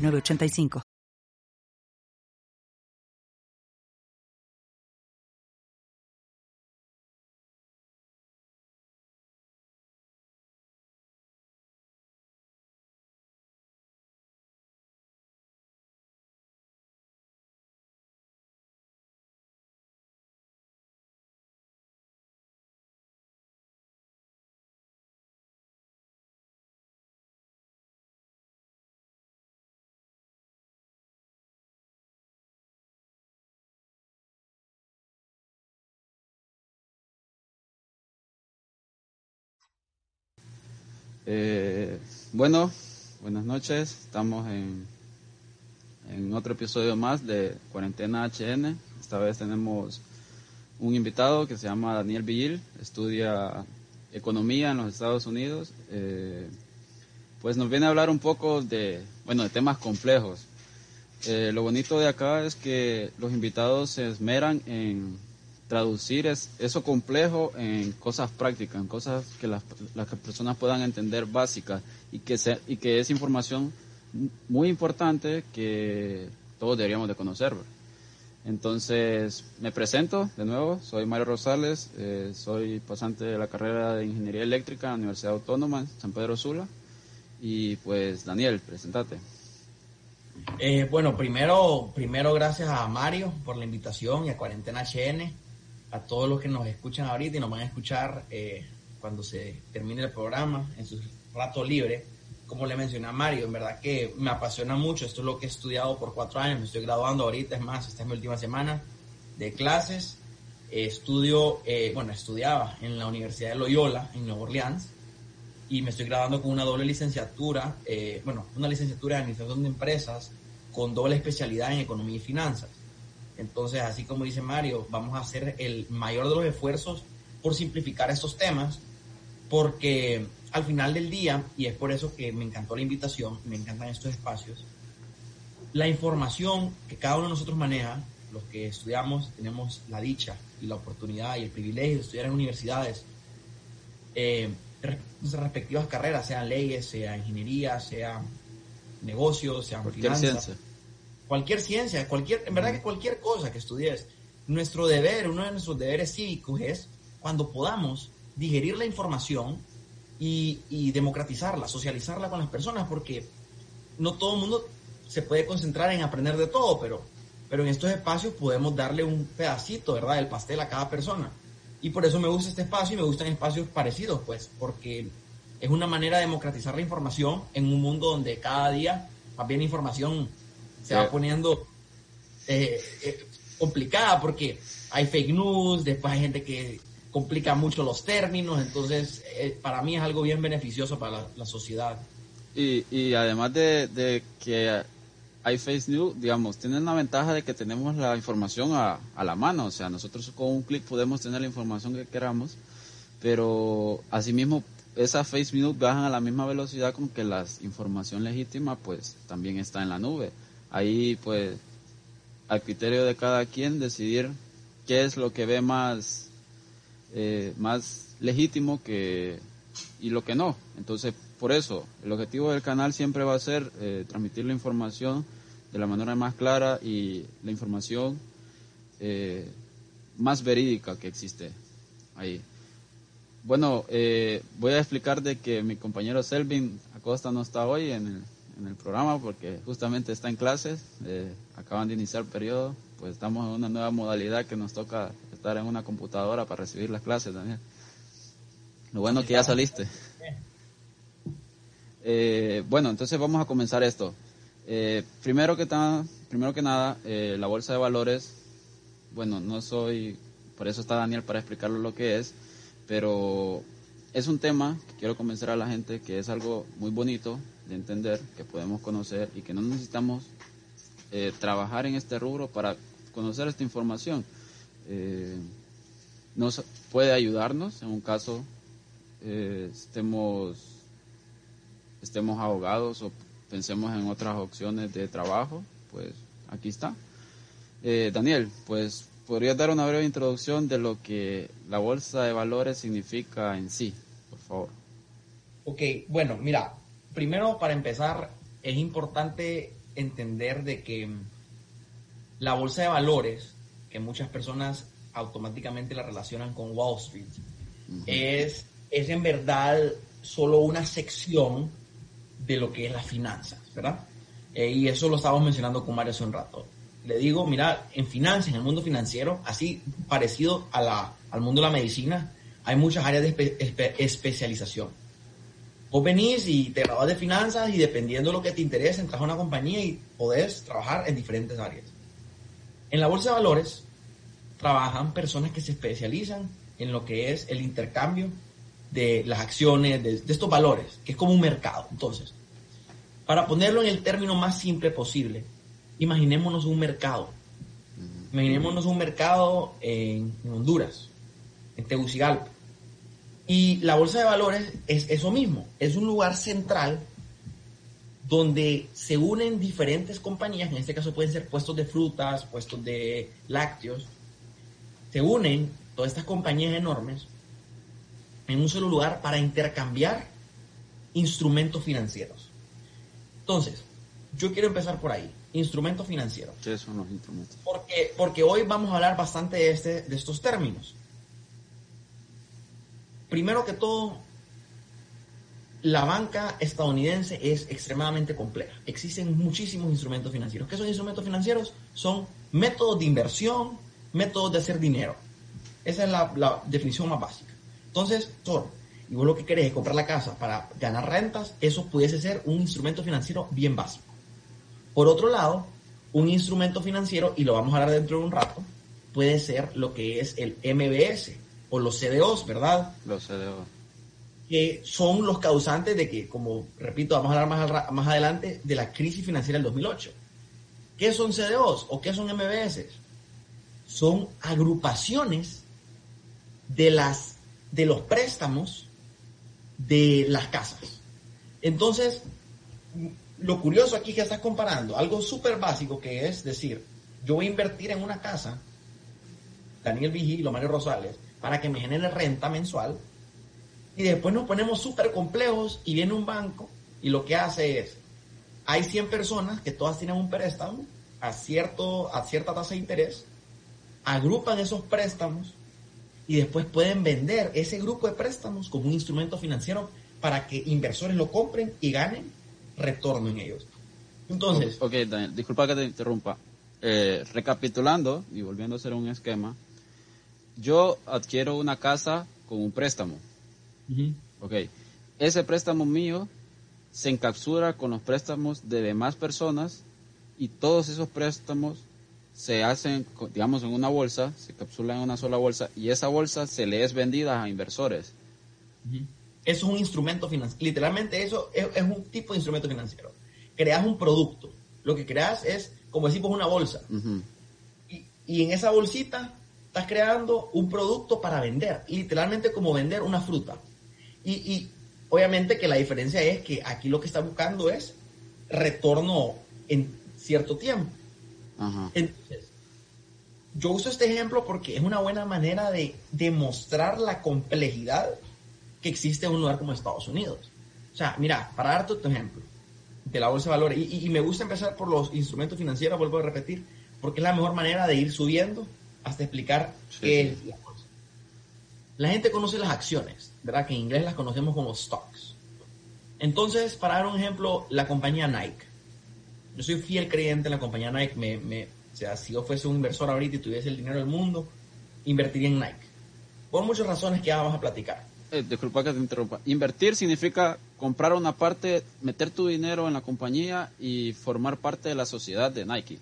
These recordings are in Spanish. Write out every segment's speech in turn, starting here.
985. Eh, bueno, buenas noches. Estamos en, en otro episodio más de Cuarentena HN. Esta vez tenemos un invitado que se llama Daniel Villil, estudia economía en los Estados Unidos. Eh, pues nos viene a hablar un poco de, bueno, de temas complejos. Eh, lo bonito de acá es que los invitados se esmeran en traducir es, eso complejo en cosas prácticas, en cosas que las, las personas puedan entender básicas y que, y que es información muy importante que todos deberíamos de conocer. Entonces, me presento de nuevo, soy Mario Rosales, eh, soy pasante de la carrera de Ingeniería Eléctrica en la Universidad Autónoma San Pedro Sula. Y pues, Daniel, presentate. Eh, bueno, primero, primero gracias a Mario por la invitación y a Cuarentena HN a todos los que nos escuchan ahorita y nos van a escuchar eh, cuando se termine el programa, en su rato libre. Como le mencioné a Mario, en verdad que me apasiona mucho. Esto es lo que he estudiado por cuatro años. Me estoy graduando ahorita, es más, esta es mi última semana de clases. estudio, eh, bueno, estudiaba en la Universidad de Loyola, en Nueva Orleans, y me estoy graduando con una doble licenciatura, eh, bueno, una licenciatura de Administración de Empresas con doble especialidad en Economía y Finanzas. Entonces, así como dice Mario, vamos a hacer el mayor de los esfuerzos por simplificar estos temas, porque al final del día, y es por eso que me encantó la invitación, me encantan estos espacios, la información que cada uno de nosotros maneja, los que estudiamos, tenemos la dicha y la oportunidad y el privilegio de estudiar en universidades, eh, nuestras respectivas carreras, sean leyes, sea ingeniería, sea negocios, sean finanzas cualquier ciencia, cualquier, en verdad que cualquier cosa que estudies, nuestro deber, uno de nuestros deberes cívicos es, cuando podamos, digerir la información y, democratizarla, socializarla con las personas, porque no todo el mundo se puede concentrar en aprender de todo, pero, pero en estos espacios podemos darle un pedacito, ¿verdad?, del pastel a cada persona. Y por eso me gusta este espacio y me gustan espacios parecidos, pues, porque es una manera de democratizar la información en un mundo donde cada día más bien información se va poniendo eh, eh, complicada porque hay fake news, después hay gente que complica mucho los términos, entonces eh, para mí es algo bien beneficioso para la, sociedad. Y, y además de, de, que hay fake news, digamos, tienen la ventaja de que tenemos la información a, a la mano, o sea, nosotros con un clic podemos tener la información que queramos, pero asimismo esas fake news bajan a la misma velocidad con que la información legítima pues también está en la nube ahí pues al criterio de cada quien decidir qué es lo que ve más, eh, más legítimo que, y lo que no. Entonces, por eso, el objetivo del canal siempre va a ser eh, transmitir la información de la manera más clara y la información eh, más verídica que existe ahí. Bueno, voy a explicar de que mi compañero Selvin Acosta no está hoy en el, en el programa porque justamente está en clases, eh, acaban de iniciar el periodo, pues estamos en una nueva modalidad que nos toca estar en una computadora para recibir las clases, Daniel. Lo bueno que ya saliste. Eh, bueno, entonces vamos a comenzar esto. Eh, primero, que primero que nada, la bolsa de valores, bueno, no soy, por eso está Daniel para explicarlo lo que es, pero es un tema que quiero convencer a la gente que es algo muy bonito, de entender, que podemos conocer y que no necesitamos eh, trabajar en este rubro para conocer esta información. Eh, nos puede ayudarnos en un caso eh, estemos, estemos ahogados o pensemos en otras opciones de trabajo, pues aquí está. Daniel, pues podrías dar una breve introducción de lo que la bolsa de valores significa en sí, por favor. Ok, bueno, mira, primero para empezar es importante entender de que la bolsa de valores, que muchas personas automáticamente la relacionan con Wall Street, es, es en verdad solo una sección de lo que es las finanzas, ¿verdad? Eh, y eso lo estábamos mencionando con Mario hace un rato. Le digo, mira, en finanzas, en el mundo financiero, así parecido a la, al mundo de la medicina, hay muchas áreas de especialización. Vos venís y te grabas de finanzas y dependiendo de lo que te interese, entras a una compañía y podés trabajar en diferentes áreas. En la bolsa de valores trabajan personas que se especializan en lo que es el intercambio de las acciones, de, estos valores, que es como un mercado. Entonces, para ponerlo en el término más simple posible, imaginémonos un mercado. Imaginémonos un mercado en, en Honduras, en Tegucigalpa y la bolsa de valores es eso mismo, es un lugar central donde se unen diferentes compañías, en este caso pueden ser puestos de frutas, puestos de lácteos, se unen todas estas compañías enormes en un solo lugar para intercambiar instrumentos financieros. Entonces, yo quiero empezar por ahí, instrumentos financieros. ¿Qué son los instrumentos? Porque, porque hoy vamos a hablar bastante de, este, de estos términos primero que todo, la banca estadounidense es extremadamente compleja. Existen muchísimos instrumentos financieros. ¿Qué son instrumentos financieros? Son métodos de inversión, métodos de hacer dinero. Esa es la, definición más básica. Entonces, son, y vos lo que querés es comprar la casa para ganar rentas, eso pudiese ser un instrumento financiero bien básico. Por otro lado, un instrumento financiero, y lo vamos a hablar dentro de un rato, puede ser lo que es el MBS, o los CDOs, ¿verdad? Los CDOs. Que son los causantes de que, como repito, vamos a hablar más, más adelante, de la crisis financiera del 2008. ¿Qué son CDOs o qué son MBS? Son agrupaciones de, las, de los préstamos de las casas. Entonces, lo curioso aquí es que estás comparando algo súper básico que es decir, yo voy a invertir en una casa, Daniel Vigil Mario Rosales, para que me genere renta mensual. Y después nos ponemos súper complejos y viene un banco y lo que hace es, hay 100 personas que todas tienen un préstamo a, cierto, a cierta tasa de interés, agrupan esos préstamos y después pueden vender ese grupo de préstamos como un instrumento financiero para que inversores lo compren y ganen retorno en ellos. Entonces... Ok, Daniel, disculpa que te interrumpa. Eh, recapitulando y volviendo a hacer un esquema, yo adquiero una casa con un préstamo. Ok. Ese préstamo mío se encapsula con los préstamos de demás personas y todos esos préstamos se hacen, digamos, en una bolsa, se capsulan en una sola bolsa y esa bolsa se le es vendida a inversores. Eso es un instrumento financiero. Literalmente eso es, un tipo de instrumento financiero. Creas un producto. Lo que creas es, como decimos, una bolsa. y, y en esa bolsita estás creando un producto para vender, literalmente como vender una fruta. Y, obviamente que la diferencia es que aquí lo que está buscando es retorno en cierto tiempo. Entonces, yo uso este ejemplo porque es una buena manera de demostrar la complejidad que existe en un lugar como Estados Unidos. O sea, mira, para darte otro ejemplo de la bolsa de valores, y, y me gusta empezar por los instrumentos financieros, vuelvo a repetir, porque es la mejor manera de ir subiendo hasta explicar qué es la cosa. La gente conoce las acciones, ¿verdad? Que en inglés las conocemos como stocks. Entonces, para dar un ejemplo, la compañía Nike. Yo soy fiel creyente en la compañía Nike. Me, me, o sea, si yo fuese un inversor ahorita y tuviese el dinero del mundo, invertiría en Nike. Por muchas razones que ya vamos a platicar. Eh, disculpa que te interrumpa. Invertir significa comprar una parte, meter tu dinero en la compañía y formar parte de la sociedad de Nike.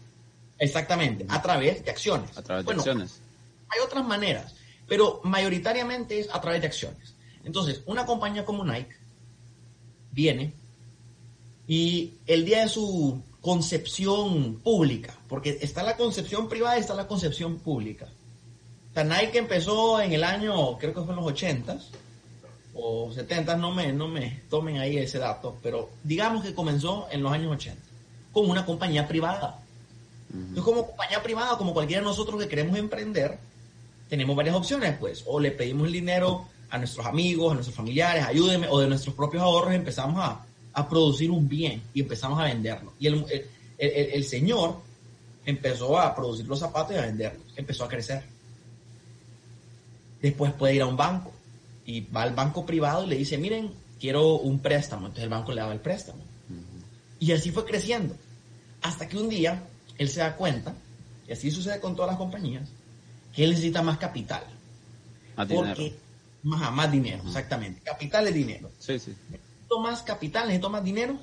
Exactamente, a través de acciones. A través de acciones. Hay otras maneras, pero mayoritariamente es a través de acciones. Entonces, una compañía como Nike viene, Y el día de su concepción pública, porque está la concepción privada y está la concepción pública. O Nike empezó en el año, creo que fue en los 80 o 70, no me, no me tomen ahí ese dato, pero digamos que comenzó en los años 80 con una compañía privada. Entonces, como compañía privada, como cualquiera de nosotros que queremos emprender, tenemos varias opciones, pues, o le pedimos el dinero a nuestros amigos, a nuestros familiares, ayúdenme, o de nuestros propios ahorros empezamos a, a producir un bien y empezamos a venderlo. Y el, el, el, señor empezó a producir los zapatos y a venderlos, empezó a crecer. Después puede ir a un banco y va al banco privado y le dice, miren, quiero un préstamo. Entonces el banco le daba el préstamo. Y así fue creciendo. Hasta que un día él se da cuenta, y así sucede con todas las compañías, que él necesita más capital. Más dinero. Más, más dinero, exactamente. Capital es dinero. Sí, sí. Necesito más capital, necesito más dinero,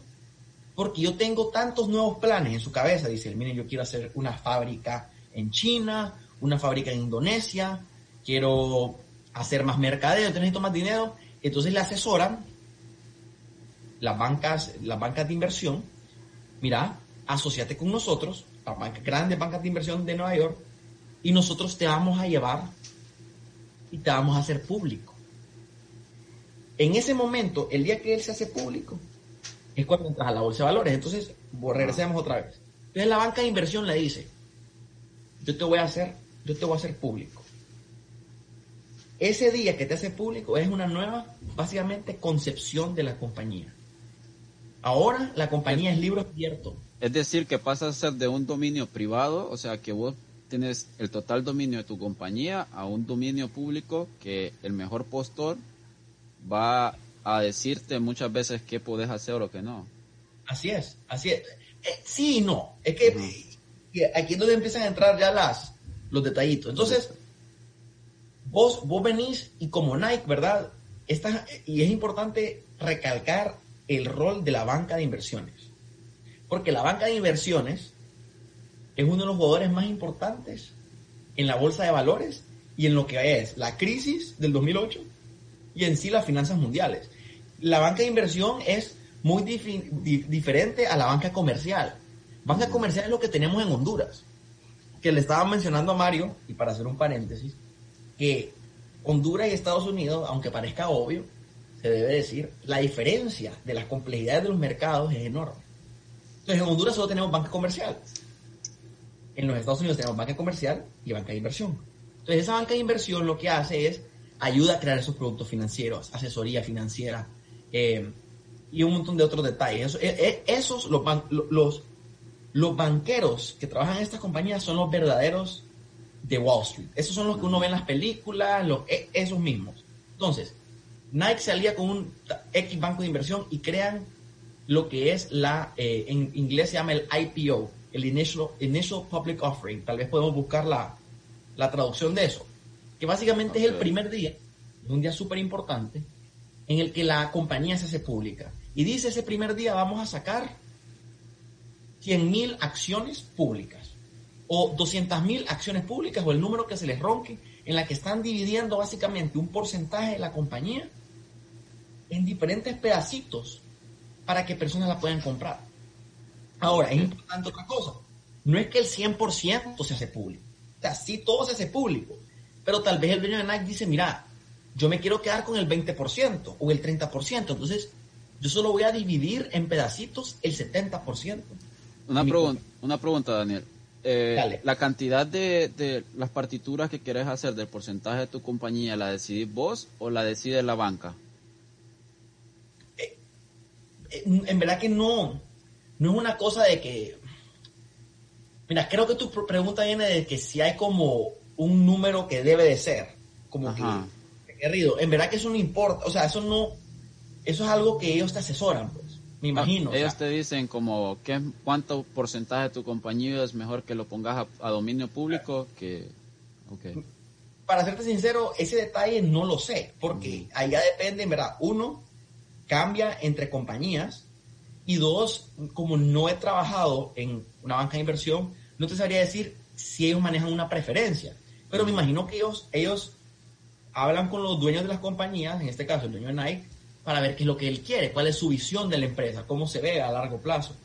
porque yo tengo tantos nuevos planes en su cabeza. Dice él, miren, yo quiero hacer una fábrica en China, una fábrica en Indonesia, quiero hacer más mercadeo, necesito más dinero. Entonces le asesoran las bancas, las bancas de inversión, mira, asociate con nosotros, grandes bancas de inversión de Nueva York, y nosotros te vamos a llevar y te vamos a hacer público. En ese momento, el día que él se hace público, es cuando entras a la bolsa de valores. Entonces, regresemos otra vez. Entonces la banca de inversión le dice, yo te voy a hacer, yo te voy a hacer público. Ese día que te hace público es una nueva, básicamente, concepción de la compañía. Ahora la compañía es libro abierto. Es decir, que pasa a ser de un dominio privado, o sea que vos tienes el total dominio de tu compañía a un dominio público que el mejor postor va a decirte muchas veces qué puedes hacer o qué no. Así es, así es. Eh, sí y no. Es que aquí es donde empiezan a entrar ya las, los detallitos. Entonces, vos, vos venís y como Nike, ¿verdad? Esta, y es importante recalcar el rol de la banca de inversiones. Porque la banca de inversiones es uno de los jugadores más importantes en la bolsa de valores y en lo que es la crisis del 2008 y en sí las finanzas mundiales. La banca de inversión es muy diferente a la banca comercial. Banca comercial es lo que tenemos en Honduras, que le estaba mencionando a Mario, y para hacer un paréntesis, que Honduras y Estados Unidos, aunque parezca obvio, se debe decir, la diferencia de las complejidades de los mercados es enorme. Entonces, en Honduras solo tenemos banca comercial. En los Estados Unidos tenemos banca comercial y banca de inversión. Entonces, esa banca de inversión lo que hace es ayuda a crear esos productos financieros, asesoría financiera eh, y un montón de otros detalles. Eh, eh, esos, los, banqueros que trabajan en estas compañías son los verdaderos de Wall Street. Esos son los que uno ve en las películas, esos mismos. Entonces, Nike se alía con un X banco de inversión y crean lo que es la, eh, en inglés se llama el IPO, el Initial, Initial Public Offering. Tal vez podemos buscar la, la traducción de eso. Que básicamente es el primer día, un día súper importante, en el que la compañía se hace pública. Y dice ese primer día vamos a sacar 100.000 acciones públicas o 200.000 acciones públicas o el número que se les ronque, en la que están dividiendo básicamente un porcentaje de la compañía en diferentes pedacitos para que personas la puedan comprar. Ahora, es importante otra cosa. No es que el 100% se hace público. O sea, sí todo se hace público. Pero tal vez el dueño de Nike dice, mira, yo me quiero quedar con el 20% o el 30%. Entonces, yo solo voy a dividir en pedacitos el 70%. Una, pregunta, una pregunta, Daniel. Eh, la cantidad de, las partituras que quieres hacer del porcentaje de tu compañía, ¿la decidís vos o la decide la banca? Eh, en verdad que no, no es una cosa de que... Mira, creo que tu pregunta viene de que si hay como un número que debe de ser, como que querido. En verdad que eso no importa, o sea, eso no, eso es algo que ellos te asesoran, pues. Me imagino. ellos te dicen como ¿qué, cuánto porcentaje de tu compañía es mejor que lo pongas a, dominio público que... Para serte sincero, ese detalle no lo sé, porque allá depende, en verdad, uno, cambia entre compañías y dos, como no he trabajado en una banca de inversión, no te sabría decir si ellos manejan una preferencia. Pero me imagino que ellos, ellos hablan con los dueños de las compañías, en este caso el dueño de Nike, para ver qué es lo que él quiere, cuál es su visión de la empresa, cómo se ve a largo plazo.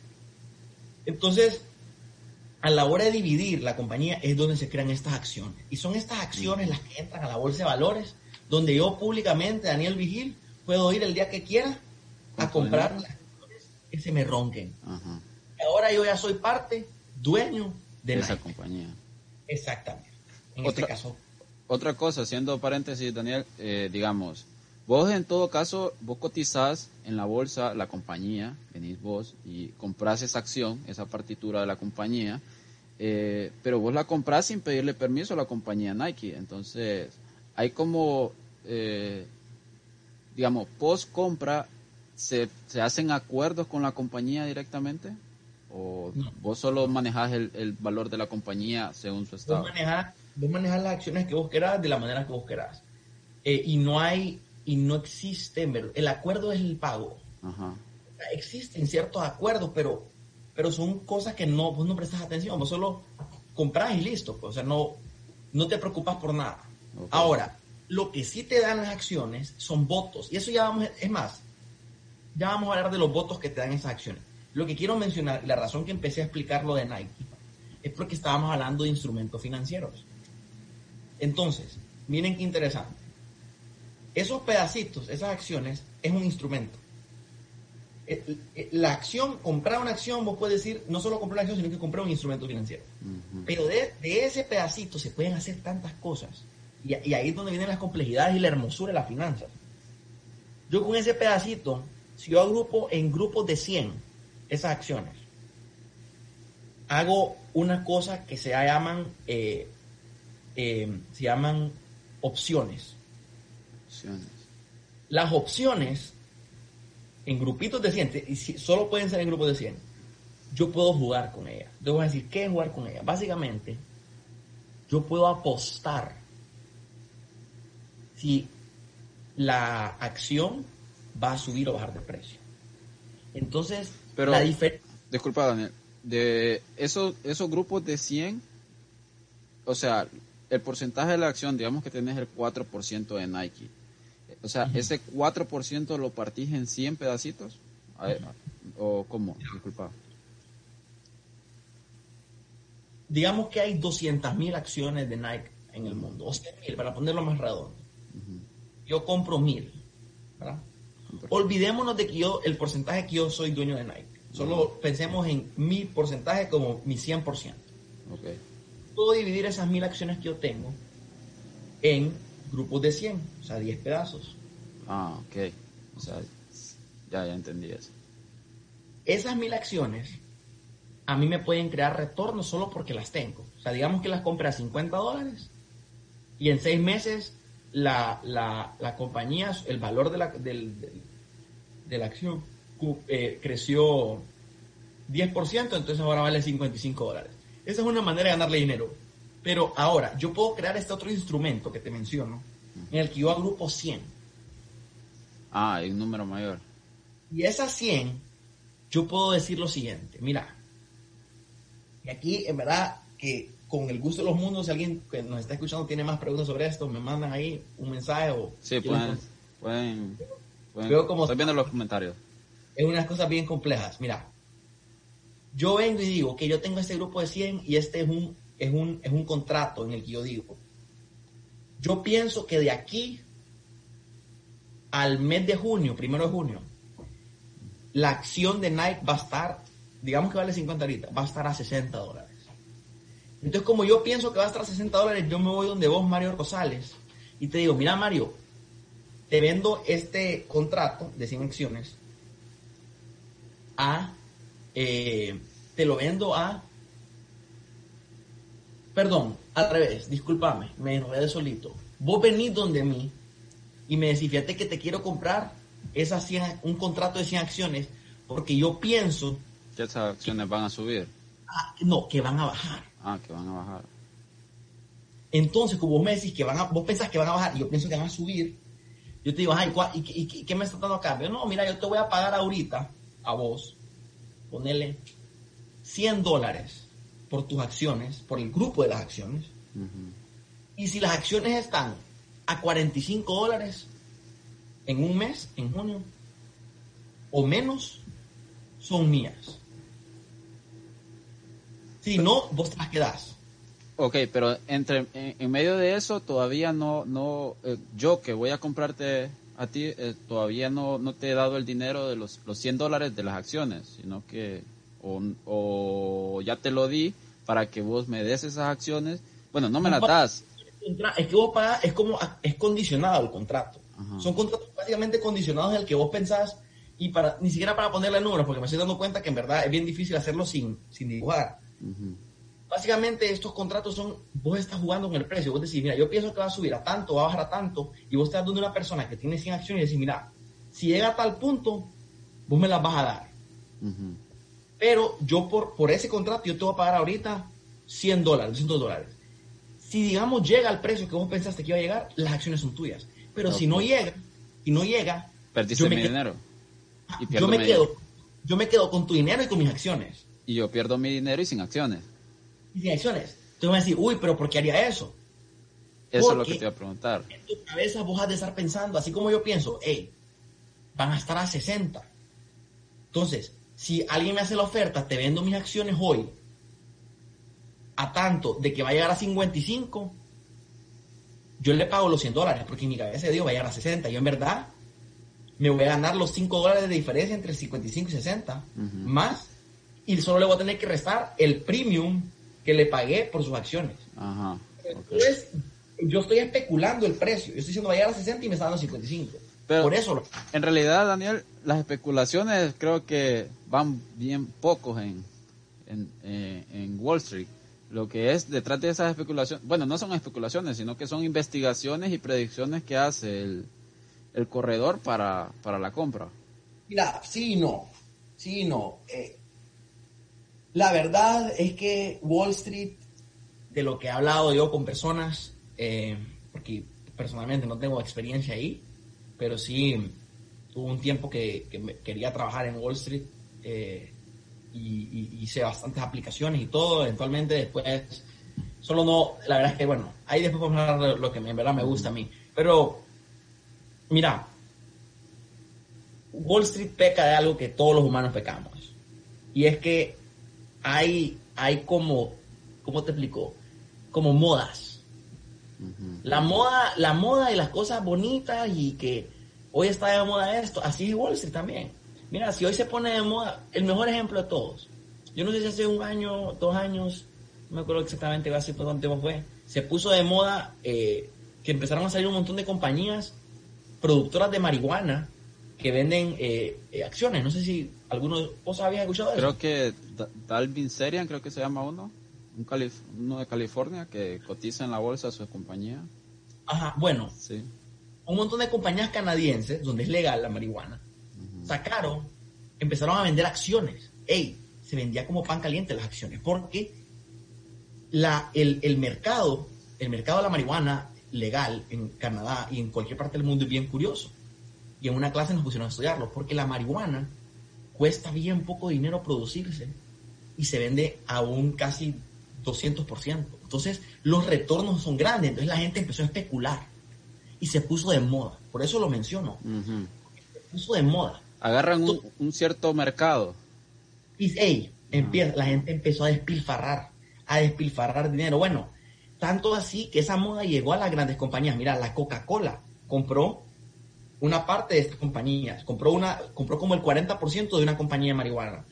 Entonces, a la hora de dividir la compañía es donde se crean estas acciones. Y son estas acciones las que entran a la bolsa de valores, donde yo públicamente, Daniel Vigil, puedo ir el día que quiera a comprar las que se me ronquen. Ahora yo ya soy parte, dueño de, esa compañía. Exactamente. En este caso. Otra cosa, haciendo paréntesis, Daniel, eh, digamos, vos en todo caso, vos cotizás en la bolsa la compañía, venís vos y compras esa acción, esa partitura de la compañía, eh, pero vos la compras sin pedirle permiso a la compañía Nike. Entonces, hay como, eh, digamos, post compra, se, se hacen acuerdos con la compañía directamente? ¿O vos solo manejas el, valor de la compañía según su estado? Vos manejas, las acciones que vos querás de la manera que vos querás. Eh, y no hay, y no existe, el acuerdo es el pago. existen ciertos acuerdos, pero, pero son cosas que no, vos no prestas atención, vos solo compras y listo. Pues, o sea, no, no te preocupas por nada. Ahora, lo que sí te dan las acciones son votos. Y eso ya vamos, es más, ya vamos a hablar de los votos que te dan esas acciones. Lo que quiero mencionar, la razón que empecé a explicar lo de Nike, es porque estábamos hablando de instrumentos financieros. Entonces, miren qué interesante. Esos pedacitos, esas acciones, es un instrumento. Eh, eh, la acción, comprar una acción, vos puedes decir, no solo comprar una acción, sino que comprar un instrumento financiero. Pero de, ese pedacito se pueden hacer tantas cosas. Y, y ahí es donde vienen las complejidades y la hermosura de las finanzas. Yo con ese pedacito, si yo agrupo en grupos de 100, esas acciones, hago una cosa que se llaman, eh, eh, se llaman opciones. opciones. Las opciones en grupitos de 100, y solo pueden ser en grupos de 100, yo puedo jugar con ella. Yo voy a decir, ¿qué es jugar con ella? Básicamente, yo puedo apostar si la acción va a subir o bajar de precio. Entonces, pero, disculpa, Daniel, de esos, esos grupos de 100, o sea, el porcentaje de la acción, digamos que tienes el 4% de Nike. O sea, ese 4% lo partís en 100 pedacitos. ¿O cómo? Disculpa. Digamos que hay 200.000 acciones de Nike en el mundo, o 100.000, para ponerlo más redondo. Yo compro 1.000, ¿verdad? Olvidémonos de que yo, el porcentaje que yo soy dueño de Nike. Solo pensemos en mi porcentaje como mi 100%. Okay. Puedo dividir esas mil acciones que yo tengo en grupos de 100, o sea, 10 pedazos. Ah, ok. O sea, ya, ya entendí eso. Esas mil acciones a mí me pueden crear retorno solo porque las tengo. O sea, digamos que las compré a 50 dólares y en seis meses la, la, compañía, el valor de la, de la acción eh, creció 10%, entonces ahora vale 55 dólares. Esa es una manera de ganarle dinero. Pero ahora, yo puedo crear este otro instrumento que te menciono, en el que yo agrupo 100. Ah, hay un número mayor. Y esas 100, yo puedo decir lo siguiente, mira, y aquí en verdad que con el gusto de los mundos, si alguien que nos está escuchando tiene más preguntas sobre esto, me mandan ahí un mensaje o... Sí, pueden, pueden, Veo como estoy viendo los comentarios. Es unas cosas bien complejas. Mira, yo vengo y digo que yo tengo este grupo de 100 y este es un, es un, es un contrato en el que yo digo, yo pienso que de aquí al mes de junio, primero de junio, la acción de Nike va a estar, digamos que vale 50 ahorita, va a estar a 60 dólares. Entonces, como yo pienso que va a estar a 60 dólares, yo me voy donde vos, Mario Rosales, y te digo, mira, Mario, te vendo este contrato de 100 acciones a, eh, te lo vendo a, perdón, al revés, discúlpame, me enredé solito. Vos venís donde mí y me decís, fíjate que te quiero comprar esas 100, un contrato de 100 acciones porque yo pienso... Que esas acciones van a subir. Ah, no, que van a bajar. Ah, que van a bajar. Entonces, como vos me decís que van a, vos pensás que van a bajar y yo pienso que van a subir, yo te digo, ay, ¿y, qué me está dando a cambio? No, mira, yo te voy a pagar ahorita a vos, ponerle 100 dólares por tus acciones, por el grupo de las acciones. Y si las acciones están a 45 dólares, en un mes, en junio, o menos, son mías. Si no, vos te las quedás. Ok, pero entre en, medio de eso todavía no, no eh, yo que voy a comprarte a ti, eh, todavía no, no te he dado el dinero de los, los 100 dólares de las acciones, sino que o, o ya te lo di para que vos me des esas acciones. Bueno, no me las das. Es que vos pagas, es como, es condicionado el contrato. Son contratos básicamente condicionados en el que vos pensás y para, ni siquiera para ponerle números, porque me estoy dando cuenta que en verdad es bien difícil hacerlo sin, sin dibujar. Básicamente estos contratos son, vos estás jugando con el precio, vos decís, mira, yo pienso que va a subir a tanto, va a bajar a tanto, y vos estás dando una persona que tiene 100 acciones y decís, mira, si llega a tal punto, vos me las vas a dar. Pero yo por, por ese contrato, yo te voy a pagar ahorita 100 dólares, 200 dólares. Si digamos llega al precio que vos pensaste que iba a llegar, las acciones son tuyas. Pero si no llega, si no llega, perdiste mi dinero. Y yo me quedo, yo me quedo con tu dinero y con mis acciones. Y yo pierdo mi dinero y sin acciones y sin acciones. Entonces vas a decir, uy, pero ¿por qué haría eso? Eso es lo que te iba a preguntar. En tu cabeza vos has de estar pensando, así como yo pienso, hey, van a estar a 60. Entonces, si alguien me hace la oferta, te vendo mis acciones hoy a tanto de que va a llegar a 55, yo le pago los 100 dólares, porque en mi cabeza digo va a llegar a 60. Yo en verdad me voy a ganar los 5 dólares de diferencia entre 55 y 60, más, y solo le voy a tener que restar el premium que le pagué por sus acciones. Ajá. Entonces, yo estoy especulando el precio. Yo estoy diciendo va a llegar a 60 y me está dando 55. Pero por eso. En realidad, Daniel, las especulaciones creo que van bien pocos en, en, eh, en Wall Street. Lo que es detrás de esas especulaciones, bueno, no son especulaciones, sino que son investigaciones y predicciones que hace el, el corredor para, para la compra. Mira, sí y no. Sí y no. Eh, la verdad es que Wall Street, de lo que he hablado yo con personas, eh, porque personalmente no tengo experiencia ahí, pero sí tuve un tiempo que, quería trabajar en Wall Street eh, y, hice bastantes aplicaciones y todo. Eventualmente después, solo no, la verdad es que bueno, ahí después vamos a hablar de lo que en verdad me gusta a mí. Pero, mira, Wall Street peca de algo que todos los humanos pecamos. Y es que hay, hay como, ¿cómo te explico? Como modas. La moda, la moda y las cosas bonitas y que hoy está de moda esto, así es Wall Street también. Mira, si hoy se pone de moda, el mejor ejemplo de todos. Yo no sé si hace un año, dos años, no me acuerdo exactamente hace cuánto tiempo fue, se puso de moda eh, que empezaron a salir un montón de compañías productoras de marihuana que venden eh, eh, acciones. No sé si alguno vos habías escuchado eso. Creo que Dalvin Serian, creo que se llama uno, un uno de California que cotiza en la bolsa su compañía. Ajá, bueno. Sí. Un montón de compañías canadienses, donde es legal la marihuana, sacaron, empezaron a vender acciones. Ey, se vendía como pan caliente las acciones, porque la, el, el mercado, el mercado de la marihuana legal en Canadá y en cualquier parte del mundo es bien curioso y en una clase nos pusieron a estudiarlo, porque la marihuana cuesta bien poco dinero producirse y se vende a un casi 200%. Entonces los retornos son grandes, entonces la gente empezó a especular y se puso de moda. Por eso lo menciono. Se puso de moda. Agarran un, cierto mercado. Y hey, empieza, la gente empezó a despilfarrar, a despilfarrar dinero. Bueno, tanto así que esa moda llegó a las grandes compañías. Mira, la Coca-Cola compró una parte de estas compañías. Compró, una, compró como el 40% de una compañía de marihuana.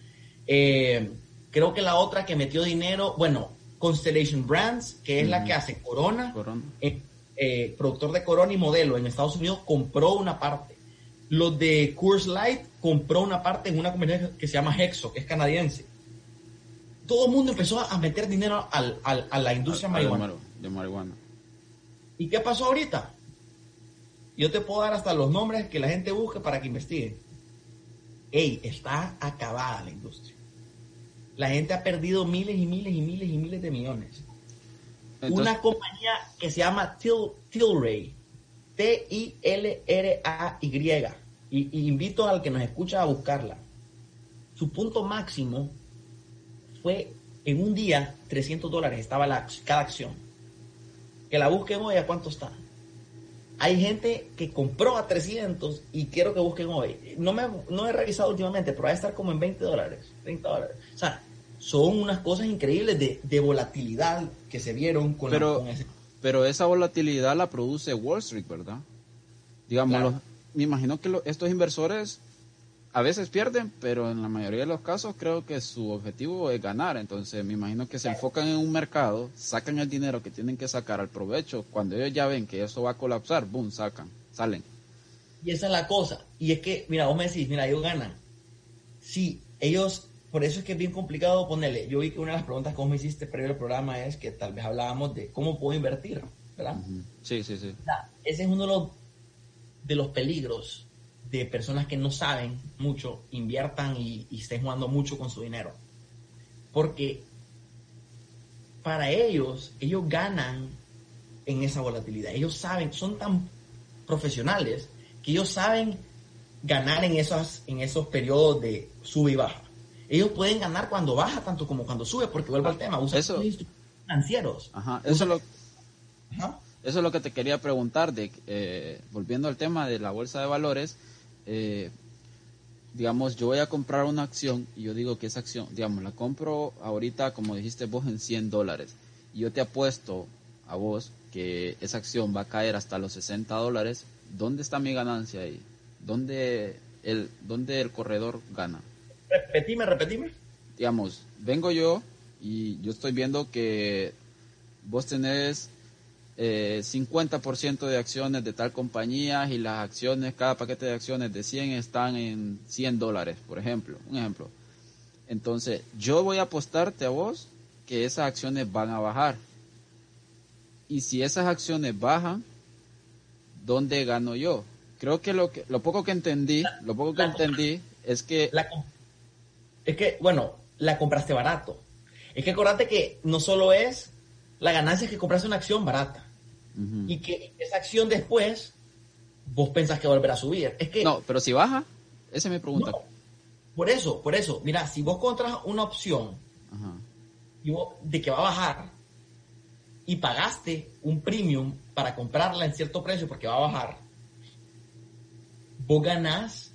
Eh, creo que la otra que metió dinero, bueno, Constellation Brands, que es la que hace Corona, eh, eh, productor de Corona y modelo en Estados Unidos, compró una parte. Los de Coors Light compró una parte en una compañía que se llama Hexo, que es canadiense. Todo el mundo empezó a meter dinero a la industria de marihuana. ¿Y qué pasó ahorita? Yo te puedo dar hasta los nombres que la gente busque para que investigue. Ey, está acabada la industria. La gente ha perdido miles y miles y miles y miles de millones. Una compañía que se llama Tilray, T-I-L-R-A-Y, y, invito al que nos escucha a buscarla. Su punto máximo fue en un día 300 dólares, estaba la, cada acción. Que la busquen hoy, ¿a cuánto está? Hay gente que compró a 300 y quiero que busquen hoy. No, me, no he revisado últimamente, pero va a estar como en 20 dólares, 30 dólares. O sea, son unas cosas increíbles de, de volatilidad que se vieron con, pero, ese. Pero esa volatilidad la produce Wall Street, ¿verdad? Digamos, me imagino que estos inversores a veces pierden, pero en la mayoría de los casos creo que su objetivo es ganar. Entonces me imagino que se enfocan en un mercado, sacan el dinero que tienen que sacar al provecho. Cuando ellos ya ven que eso va a colapsar, boom, sacan, salen. Y esa es la cosa. Y es que, mira, vos me decís, mira, ellos ganan. Sí, ellos, por eso es que es bien complicado ponerle. Yo vi que una de las preguntas que vos me hiciste previo al programa es que tal vez hablábamos de cómo puedo invertir, ¿verdad? Sí, sí, sí. ese es uno de los, de los peligros de personas que no saben mucho inviertan y, estén jugando mucho con su dinero. Porque para ellos, ellos ganan en esa volatilidad. Ellos saben, son tan profesionales que ellos saben ganar en esos, en esos periodos de sube y baja. Ellos pueden ganar cuando baja tanto como cuando sube, porque vuelvo al tema, usan eso, financieros. Ajá, eso, lo, eso es lo que te quería preguntar, de, eh, volviendo al tema de la bolsa de valores, eh, digamos, yo voy a comprar una acción y yo digo que esa acción, digamos, la compro ahorita, como dijiste vos, en 100 dólares. Y yo te apuesto a vos que esa acción va a caer hasta los 60 dólares. ¿Dónde está mi ganancia ahí? ¿Dónde el, dónde el corredor gana? Repetime, repetime. Digamos, vengo yo y yo estoy viendo que vos tenés eh, 50% de acciones de tal compañía y las acciones, cada paquete de acciones de 100 están en 100 dólares, por ejemplo, un ejemplo. Entonces, yo voy a apostarte a vos que esas acciones van a bajar. Y si esas acciones bajan, ¿dónde gano yo? Creo que lo que lo poco que entendí, lo poco que entendí es que la, es que bueno, la compraste barato. Es que acordate que no solo es la ganancia que compraste una acción barata y que esa acción después vos pensás que va a volver a subir. Es que, no, pero si baja, esa es mi pregunta. por eso, por eso, mira, si vos contras una opción de que va a bajar y pagaste un premium para comprarla en cierto precio porque va a bajar, vos ganás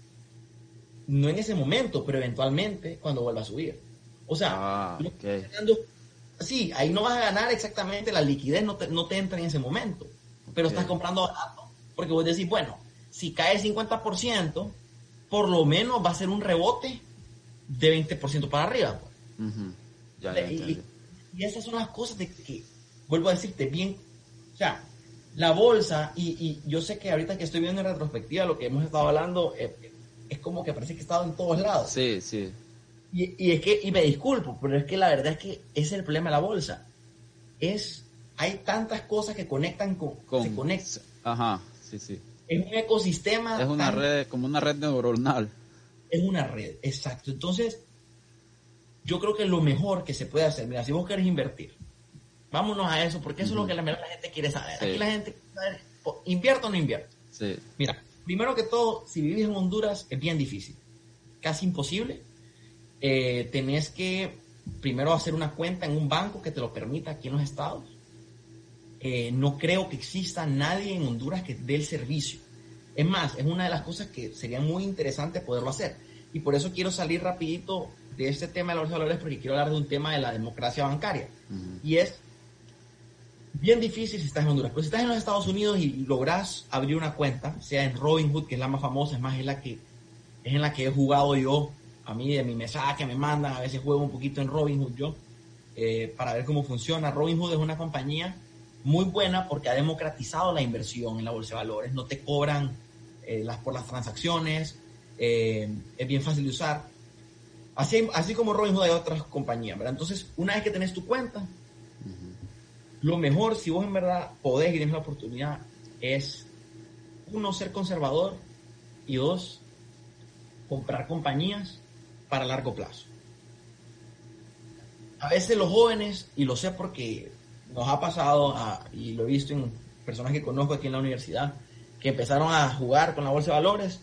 no en ese momento, pero eventualmente cuando vuelva a subir. O sea, ah, sí, ahí no vas a ganar exactamente la liquidez, no te, no te entra en ese momento, pero estás comprando barato. Porque vos decís, bueno, si cae 50%, por lo menos va a ser un rebote de 20% para arriba. Pues. y, esas son las cosas de que, vuelvo a decirte, bien, o sea, la bolsa, y, yo sé que ahorita que estoy viendo en retrospectiva lo que hemos estado hablando, eh, es como que parece que he estado en todos lados. Sí, sí. Y, es que, y me disculpo, pero es que la verdad es que ese es el problema de la bolsa. Es, hay tantas cosas que conectan con, se conectan. Ajá, sí, sí. Es un ecosistema. Es una red, como una red neuronal. Es una red, exacto. Entonces, yo creo que lo mejor que se puede hacer, mira, si vos querés invertir, vámonos a eso, porque eso es lo que la, la gente quiere saber. Aquí la gente quiere saber, ¿invierto o no invierto? Sí. Mira, primero que todo, si vivís en Honduras es bien difícil, casi imposible eh, tenés que primero hacer una cuenta en un banco que te lo permita aquí en los estados. Eh, no creo que exista nadie en Honduras que dé el servicio. Es más, es una de las cosas que sería muy interesante poderlo hacer. Y por eso quiero salir rapidito de este tema de los valores porque quiero hablar de un tema de la democracia bancaria. Y es bien difícil si estás en Honduras. Pero si estás en los Estados Unidos y logras abrir una cuenta, sea en Robinhood, que es la más famosa, es más, es la que, es en la que he jugado yo a mí de mi mensaje que me mandan, a veces juego un poquito en Robinhood yo, eh, para ver cómo funciona. Robinhood es una compañía muy buena porque ha democratizado la inversión en la bolsa de valores, no te cobran eh, las, por las transacciones, eh, es bien fácil de usar. Así, así como Robinhood hay otras compañías, ¿verdad? Entonces, una vez que tenés tu cuenta, lo mejor, si vos en verdad podés y tienes la oportunidad, es, uno, ser conservador y dos, comprar compañías para largo plazo. A veces los jóvenes, y lo sé porque nos ha pasado, y lo he visto en personas que conozco aquí en la universidad, que empezaron a jugar con la bolsa de valores,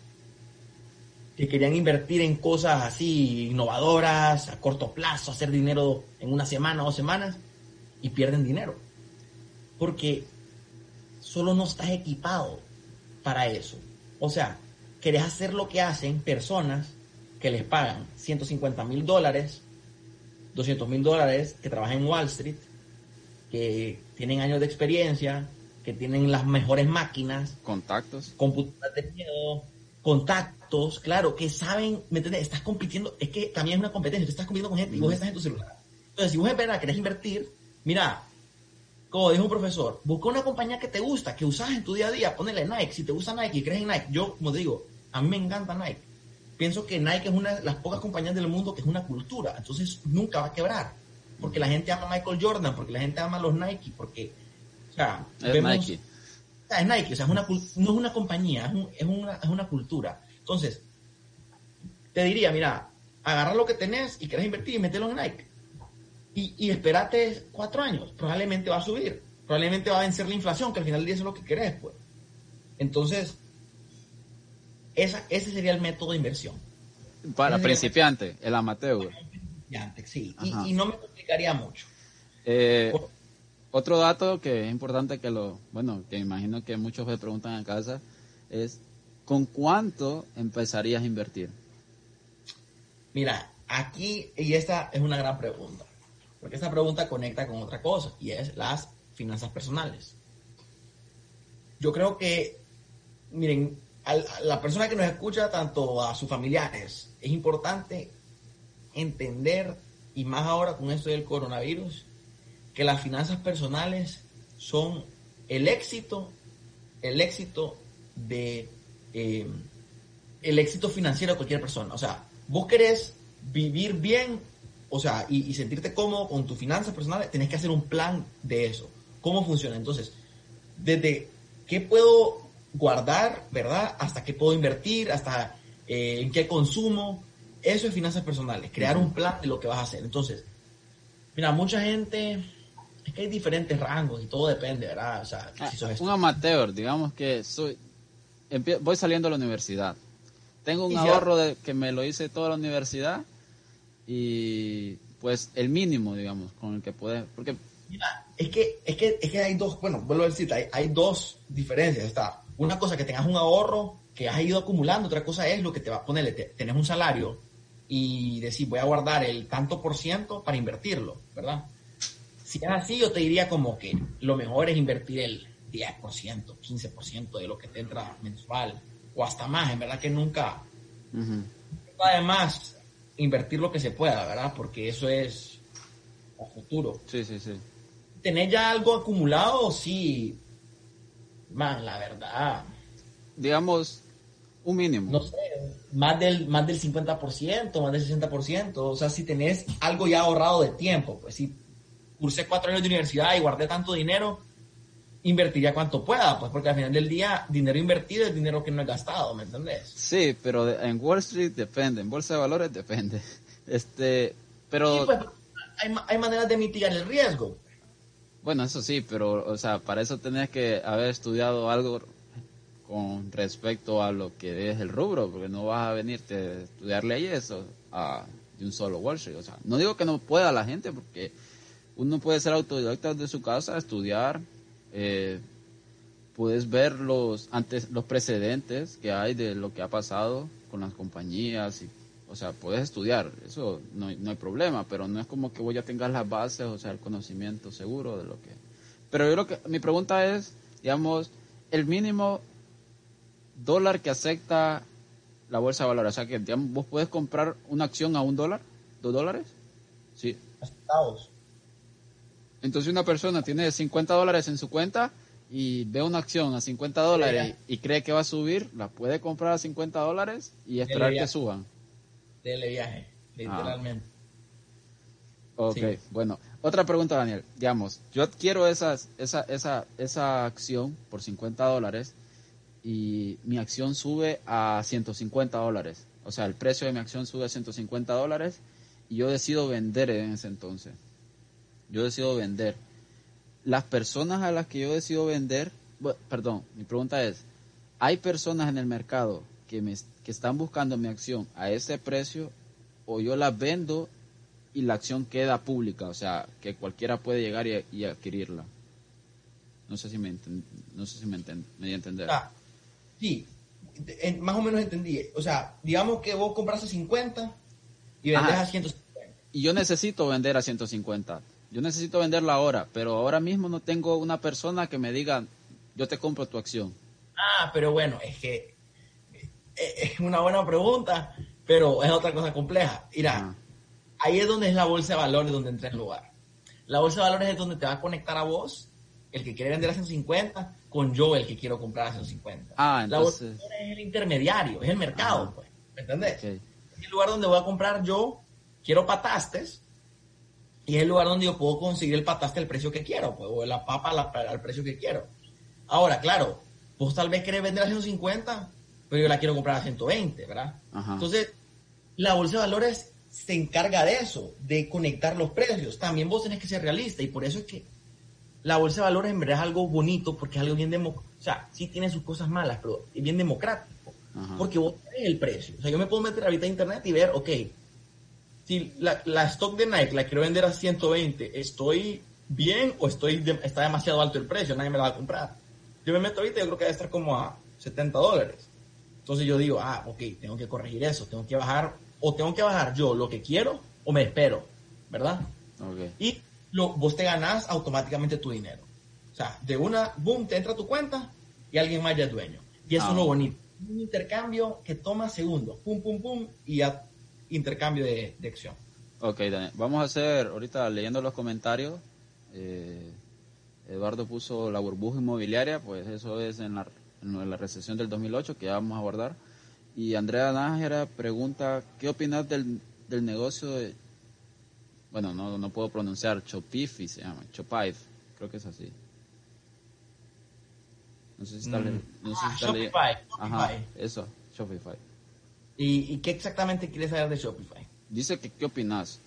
que querían invertir en cosas así innovadoras, a corto plazo, hacer dinero en una semana o dos semanas, y pierden dinero. Porque solo no estás equipado para eso. O sea, querés hacer lo que hacen personas que les pagan 150 mil dólares, 200 mil dólares, que trabajan en Wall Street, que tienen años de experiencia, que tienen las mejores máquinas. Contactos. Computadoras de miedo, contactos, claro, que saben, ¿me entiendes? Estás compitiendo, es que también es una competencia, tú estás compitiendo con gente y vos estás en tu celular. Entonces, si vos es verdad querés invertir, mira, como dijo un profesor, busca una compañía que te gusta, que usas en tu día a día, ponele Nike, si te gusta Nike y crees en Nike, yo, como digo, a mí me encanta Nike. Pienso que Nike es una de las pocas compañías del mundo que es una cultura, entonces nunca va a quebrar, porque la gente ama a Michael Jordan, porque la gente ama a los Nike, porque, o sea, es Nike. O sea, es Nike, o sea, es una, no es una compañía, es, es, una, es una cultura. Entonces, te diría, mira, agarra lo que tenés y querés invertir y metelo en Nike y, y espérate cuatro años, probablemente va a subir, probablemente va a vencer la inflación, que al final del día es lo que querés, pues. Entonces, esa, ese sería el método de inversión. Para principiante, el amateur. Principiante, sí, y, y, no me complicaría mucho. Eh, otro dato que es importante que lo, bueno, que imagino que muchos me preguntan en casa, es ¿con cuánto empezarías a invertir? Mira, aquí, y esta es una gran pregunta. Porque esta pregunta conecta con otra cosa y es las finanzas personales. Yo creo que, miren, a la persona que nos escucha, tanto a sus familiares, es importante entender, y más ahora con esto del coronavirus, que las finanzas personales son el éxito, el éxito de eh, el éxito financiero de cualquier persona. O sea, vos querés vivir bien o sea, y, sentirte cómodo con tus finanzas personales, tenés que hacer un plan de eso. ¿Cómo funciona? Entonces, desde qué puedo guardar, ¿verdad? Hasta qué puedo invertir, hasta eh, en qué consumo. Eso es finanzas personales, crear un plan de lo que vas a hacer. Entonces, mira, mucha gente, es que hay diferentes rangos y todo depende, ¿verdad? O sea, si ah, un amateur, digamos que soy, voy saliendo a la universidad. Tengo un ahorro de, que me lo hice toda la universidad y pues el mínimo, digamos, con el que puede, porque... Mira, es que, es que, es que hay dos, bueno, vuelvo a decir, hay, hay dos diferencias, está, una cosa que tengas un ahorro que has ido acumulando, otra cosa es lo que te va a ponerle, tenés un salario y decir, voy a guardar el tanto por ciento para invertirlo, ¿verdad? Si es así, yo te diría como que lo mejor es invertir el 10%, 15% de lo que te entra mensual, o hasta más, en verdad que nunca. Además, invertir lo que se pueda, ¿verdad? Porque eso es a futuro. Sí, sí, sí. ¿Tener ya algo acumulado? Sí. Man, la verdad. Digamos, un mínimo. No sé, más del, más del 50%, más del 60%. O sea, si tenés algo ya ahorrado de tiempo, pues si cursé cuatro años de universidad y guardé tanto dinero, invertiría cuanto pueda, pues porque al final del día dinero invertido es dinero que no he gastado, ¿me entendés? Sí, pero en Wall Street depende, en bolsa de valores depende. Este, pero... pues, hay, hay maneras de mitigar el riesgo. Bueno, eso sí, pero, o sea, para eso tenés que haber estudiado algo con respecto a lo que es el rubro, porque no vas a venirte a estudiar leyes a, de un solo Wall Street. O sea, no digo que no pueda la gente, porque uno puede ser autodidacta de su casa, estudiar, eh, puedes ver los, antes, los precedentes que hay de lo que ha pasado con las compañías. Y, o sea, puedes estudiar, eso no, no hay problema, pero no es como que voy a tengas las bases, o sea, el conocimiento seguro de lo que... Pero yo lo que, mi pregunta es, digamos, el mínimo dólar que acepta la bolsa de valores. O sea, que digamos, vos puedes comprar una acción a un dólar, dos dólares. Sí. Entonces una persona tiene 50 dólares en su cuenta y ve una acción a 50 dólares y, cree que va a subir, la puede comprar a 50 dólares y esperar que suban. Dele viaje, literalmente. Ok, bueno. Otra pregunta, Daniel. Digamos, yo adquiero esas, esa, esa, esa acción por 50 dólares y mi acción sube a 150 dólares. O sea, el precio de mi acción sube a 150 dólares y yo decido vender en ese entonces yo decido vender. Las personas a las que yo decido vender, perdón, mi pregunta es, ¿hay personas en el mercado que, me, que están buscando mi acción a ese precio o yo la vendo y la acción queda pública? O sea, que cualquiera puede llegar y, adquirirla. No sé si me, no sé si me, me di a entender. Sí, más o menos entendí. O sea, digamos que vos compras a 50 y vendes a 150. Y yo necesito vender a 150. Yo necesito venderla ahora, pero ahora mismo no tengo una persona que me diga, yo te compro tu acción. Ah, pero bueno, es que es una buena pregunta, pero es otra cosa compleja. Mira, ahí es donde es la bolsa de valores donde entra en lugar. La bolsa de valores es donde te va a conectar a vos, el que quiere vender a 150, con yo, el que quiero comprar a 150. Ah, entonces... La bolsa de valores es el intermediario, es el mercado, pues. ¿Me entendés? Es el lugar donde voy a comprar yo, quiero patastes, y es el lugar donde yo puedo conseguir el pataste al precio que quiero, pues, o la papa al precio que quiero. Ahora, claro, vos tal vez querés vender a 150, pero yo la quiero comprar a 120, ¿verdad? Entonces, la bolsa de valores se encarga de eso, de conectar los precios. También vos tenés que ser realista y por eso es que la bolsa de valores en verdad es algo bonito porque es algo bien democrático. O sea, sí tiene sus cosas malas, pero es bien democrático. Porque vos tenés el precio. O sea, yo me puedo meter ahorita a internet y ver, ok, si la, la stock de Nike la quiero vender a 120, ¿estoy bien o estoy está demasiado alto el precio? Nadie me la va a comprar. Yo me meto ahorita yo creo que debe estar como a 70 dólares. Entonces yo digo, ah, ok, tengo que corregir eso, tengo que bajar, o tengo que bajar yo lo que quiero, o me espero, ¿verdad? Y lo, vos te ganás automáticamente tu dinero. O sea, de una, boom, te entra tu cuenta y alguien más ya es dueño. Y eso es lo ah. bonito. Un intercambio que toma segundos, pum, pum, pum, y ya intercambio de, acción. Ok, Daniel. Vamos a hacer, ahorita leyendo los comentarios, eh, Eduardo puso la burbuja inmobiliaria, pues eso es en la, la recesión del 2008 que ya vamos a abordar. Y Andrea Nájera pregunta, ¿qué opinas del, del negocio de, bueno, no, no puedo pronunciar, Shopify se llama, Shopify, creo que es así. No sé si está, mm. no sé si ah, Shopify, Ajá, eso, Shopify. ¿Y, ¿Y, qué exactamente quieres saber de Shopify? Dice que, ¿qué opinas?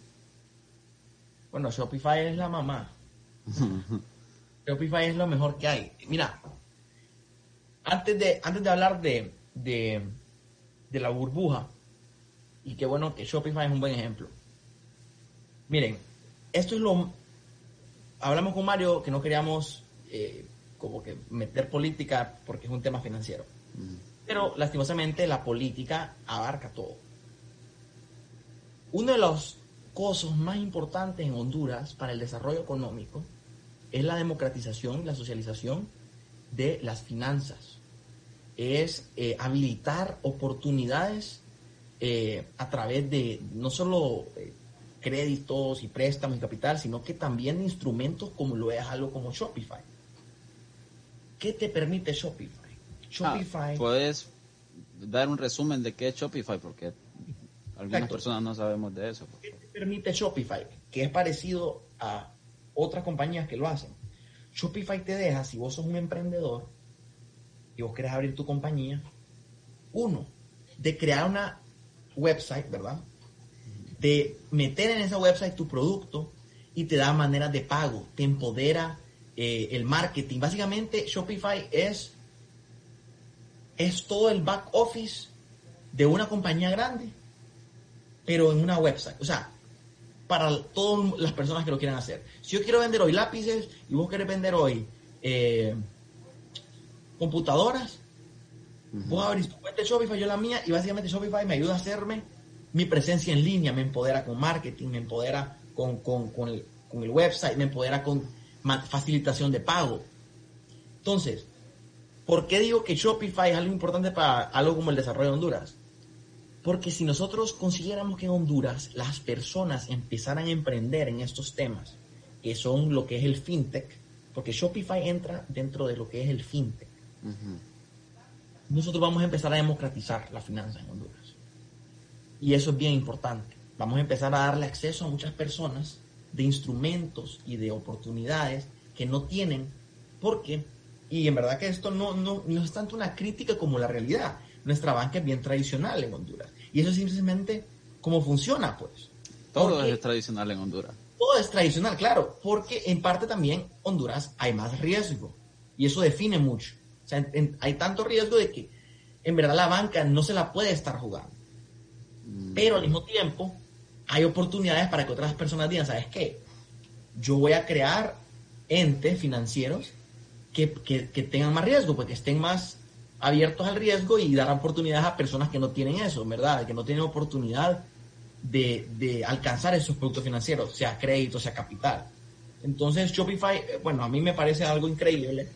Bueno, Shopify es la mamá. Shopify es lo mejor que hay. Mira, antes de, antes de hablar de, de, la burbuja, y qué bueno que Shopify es un buen ejemplo. Miren, esto es lo... Hablamos con Mario que no queríamos eh, como que meter política porque es un tema financiero. Pero lastimosamente la política abarca todo. Uno de los cosas más importantes en Honduras para el desarrollo económico es la democratización, la socialización de las finanzas. Es eh, habilitar oportunidades eh, a través de no solo eh, créditos y préstamos y capital, sino que también instrumentos como lo es algo como Shopify. ¿Qué te permite Shopify? Shopify. Ah, puedes dar un resumen de qué es Shopify, porque algunas personas no sabemos de eso. ¿Qué te permite Shopify? Que es parecido a otras compañías que lo hacen. Shopify te deja, si vos sos un emprendedor y vos querés abrir tu compañía, uno, de crear una website, ¿verdad? De meter en esa website tu producto y te da maneras de pago, te empodera eh, el marketing. Básicamente, Shopify es, es todo el back office de una compañía grande, pero en una website. O sea, para todas las personas que lo quieran hacer. Si yo quiero vender hoy lápices y vos querés vender hoy eh, computadoras, vos abrís tu cuenta de Shopify, yo la mía, y básicamente Shopify me ayuda a hacerme mi presencia en línea, me empodera con marketing, me empodera con, el, con el website, me empodera con facilitación de pago. Entonces, ¿por qué digo que Shopify es algo importante para algo como el desarrollo de Honduras? Porque si nosotros consiguiéramos que en Honduras las personas empezaran a emprender en estos temas, que son lo que es el fintech, porque Shopify entra dentro de lo que es el fintech, nosotros vamos a empezar a democratizar la finanza en Honduras. Y eso es bien importante. Vamos a empezar a darle acceso a muchas personas de instrumentos y de oportunidades que no tienen, porque, y en verdad que esto no, no, no es tanto una crítica como la realidad, nuestra banca es bien tradicional en Honduras. Y eso es simplemente cómo funciona, pues. Todo es tradicional en Honduras. Todo es tradicional, claro, porque en parte también Honduras hay más riesgo. Y eso define mucho. O sea, hay tanto riesgo de que en verdad la banca no se la puede estar jugando. Mm. Pero al mismo tiempo hay oportunidades para que otras personas digan, ¿sabes qué? Yo voy a crear entes financieros que, que tengan más riesgo, porque estén más abiertos al riesgo y dar oportunidades a personas que no tienen eso, ¿verdad? Que no tienen oportunidad de, de alcanzar esos productos financieros, sea crédito, sea capital. Entonces Shopify, eh, bueno, a mí me parece algo increíble.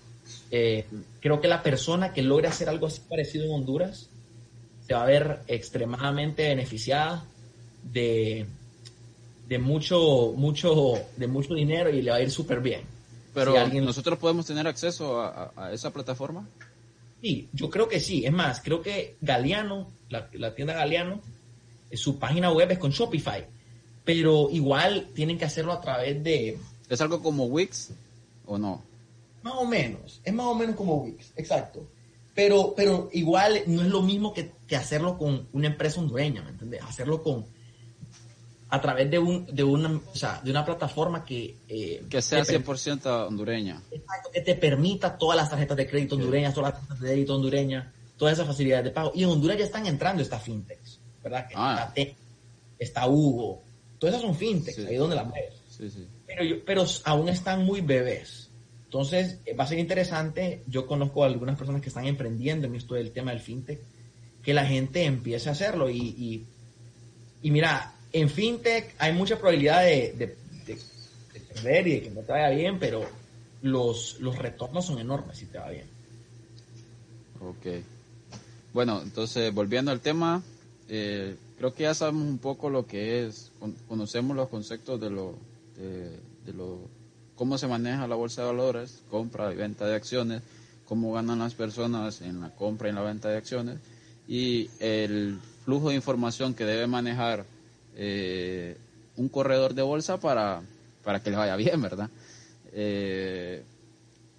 Eh, creo que la persona que logre hacer algo así parecido en Honduras se va a ver extremadamente beneficiada de, de mucho, mucho, de mucho dinero y le va a ir súper bien. Pero nosotros podemos tener acceso a, esa plataforma. Sí, yo creo que sí. Es más, creo que Galeano, la, la tienda Galeano, eh, su página web es con Shopify, pero igual tienen que hacerlo a través de... ¿Es algo como Wix o no? Más o menos, es más o menos como Wix, exacto. Pero, pero igual no es lo mismo que, que hacerlo con una empresa hondureña, ¿me entiendes? Hacerlo con, a través de, un, de, una, o sea, de una plataforma que... Eh, que sea 100% hondureña. Exacto, que te permita todas las tarjetas de crédito hondureñas, todas las tarjetas de débito hondureñas, todas esas facilidades de pago. Y en Honduras ya están entrando estas fintechs, ¿verdad? Ah. Está, está Hugo, todas esas son fintechs, ahí donde las ves. Sí, sí. Pero, pero aún están muy bebés. Entonces, eh, va a ser interesante. Yo conozco a algunas personas que están emprendiendo en esto del tema del fintech, que la gente empiece a hacerlo. Y, y, y mira, en fintech hay mucha probabilidad de, perder y de que no te vaya bien, pero los, los retornos son enormes si te va bien. Ok. Bueno, entonces volviendo al tema, eh, creo que ya sabemos un poco lo que es, conocemos los conceptos de lo, de, lo, cómo se maneja la bolsa de valores, compra y venta de acciones, cómo ganan las personas en la compra y en la venta de acciones y el flujo de información que debe manejar eh, un corredor de bolsa para, para que le vaya bien, ¿verdad? Eh,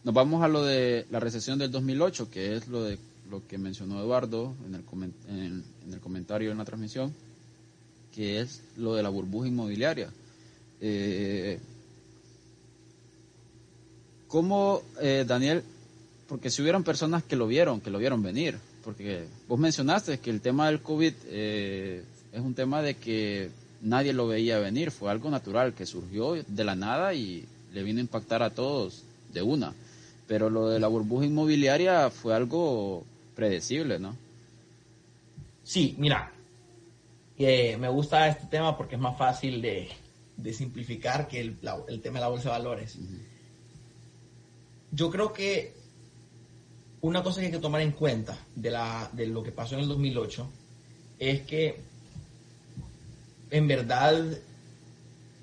nos vamos a lo de la recesión del 2008, que es lo de lo que mencionó Eduardo en el, en, el comentario en la transmisión, que es lo de la burbuja inmobiliaria. Eh, ¿Cómo, eh, Daniel? Porque si hubieron personas que lo vieron, que lo vieron venir, porque vos mencionaste que el tema del COVID eh, es un tema de que nadie lo veía venir, fue algo natural que surgió de la nada y le vino a impactar a todos de una. Pero lo de la burbuja inmobiliaria fue algo predecible, ¿no? Sí, mira, me gusta este tema porque es más fácil de, simplificar que el, tema de la bolsa de valores. Yo creo que una cosa que hay que tomar en cuenta de, la, de lo que pasó en el 2008 es que en verdad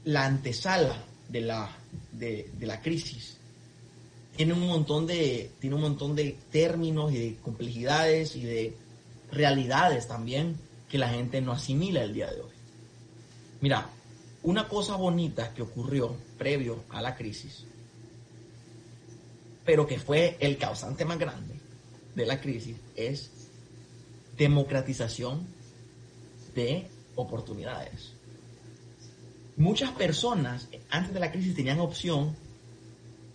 la antesala de la, de, la crisis tiene un montón de tiene un montón de términos y de complejidades y de realidades también que la gente no asimila el día de hoy. Mira, una cosa bonita que ocurrió previo a la crisis, pero que fue el causante más grande de la crisis, es democratización de oportunidades. Muchas personas antes de la crisis tenían opción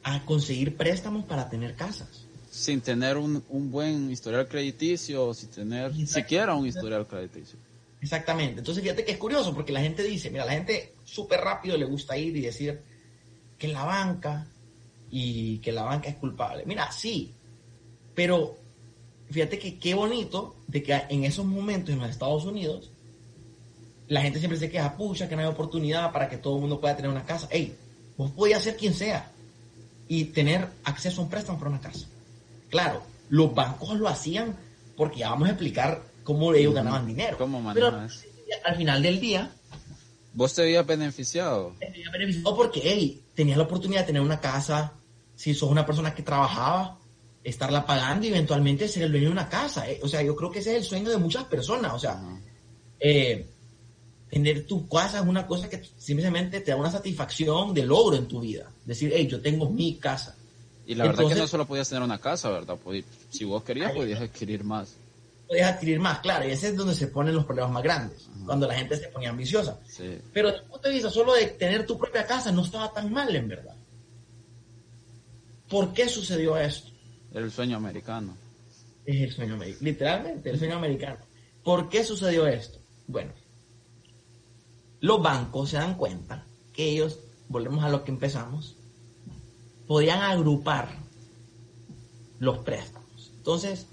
a conseguir préstamos para tener casas. Sin tener un, buen historial crediticio, sin tener siquiera un historial crediticio. Exactamente. Entonces fíjate que es curioso porque la gente dice, mira, la gente súper rápido le gusta ir y decir que la banca y que la banca es culpable. Mira, sí, pero fíjate que qué bonito de que en esos momentos en los Estados Unidos la gente siempre se queja, pucha, que no hay oportunidad para que todo el mundo pueda tener una casa. Ey, vos podías ser quien sea y tener acceso a un préstamo para una casa. Claro, los bancos lo hacían porque ya vamos a explicar cómo ellos ganaban dinero. ¿Cómo Pero al final del día... ¿Vos te habías beneficiado? Te habías beneficiado porque, hey, tenías la oportunidad de tener una casa, si sos una persona que trabajaba, estarla pagando y eventualmente ser el dueño de una casa. Eh. O sea, yo creo que ese es el sueño de muchas personas. O sea, eh, tener tu casa es una cosa que simplemente te da una satisfacción de logro en tu vida. Decir, hey, yo tengo mi casa. Y la verdad es que no solo podías tener una casa, ¿verdad? Si vos querías, podías adquirir más. Podías adquirir más, claro, y ese es donde se ponen los problemas más grandes, cuando la gente se ponía ambiciosa. Pero desde el punto de vista solo de tener tu propia casa no estaba tan mal, en verdad. ¿Por qué sucedió esto? El sueño americano. Es el sueño americano, literalmente, el sueño americano. ¿Por qué sucedió esto? Bueno, los bancos se dan cuenta que ellos, volvemos a lo que empezamos, podían agrupar los préstamos. Entonces,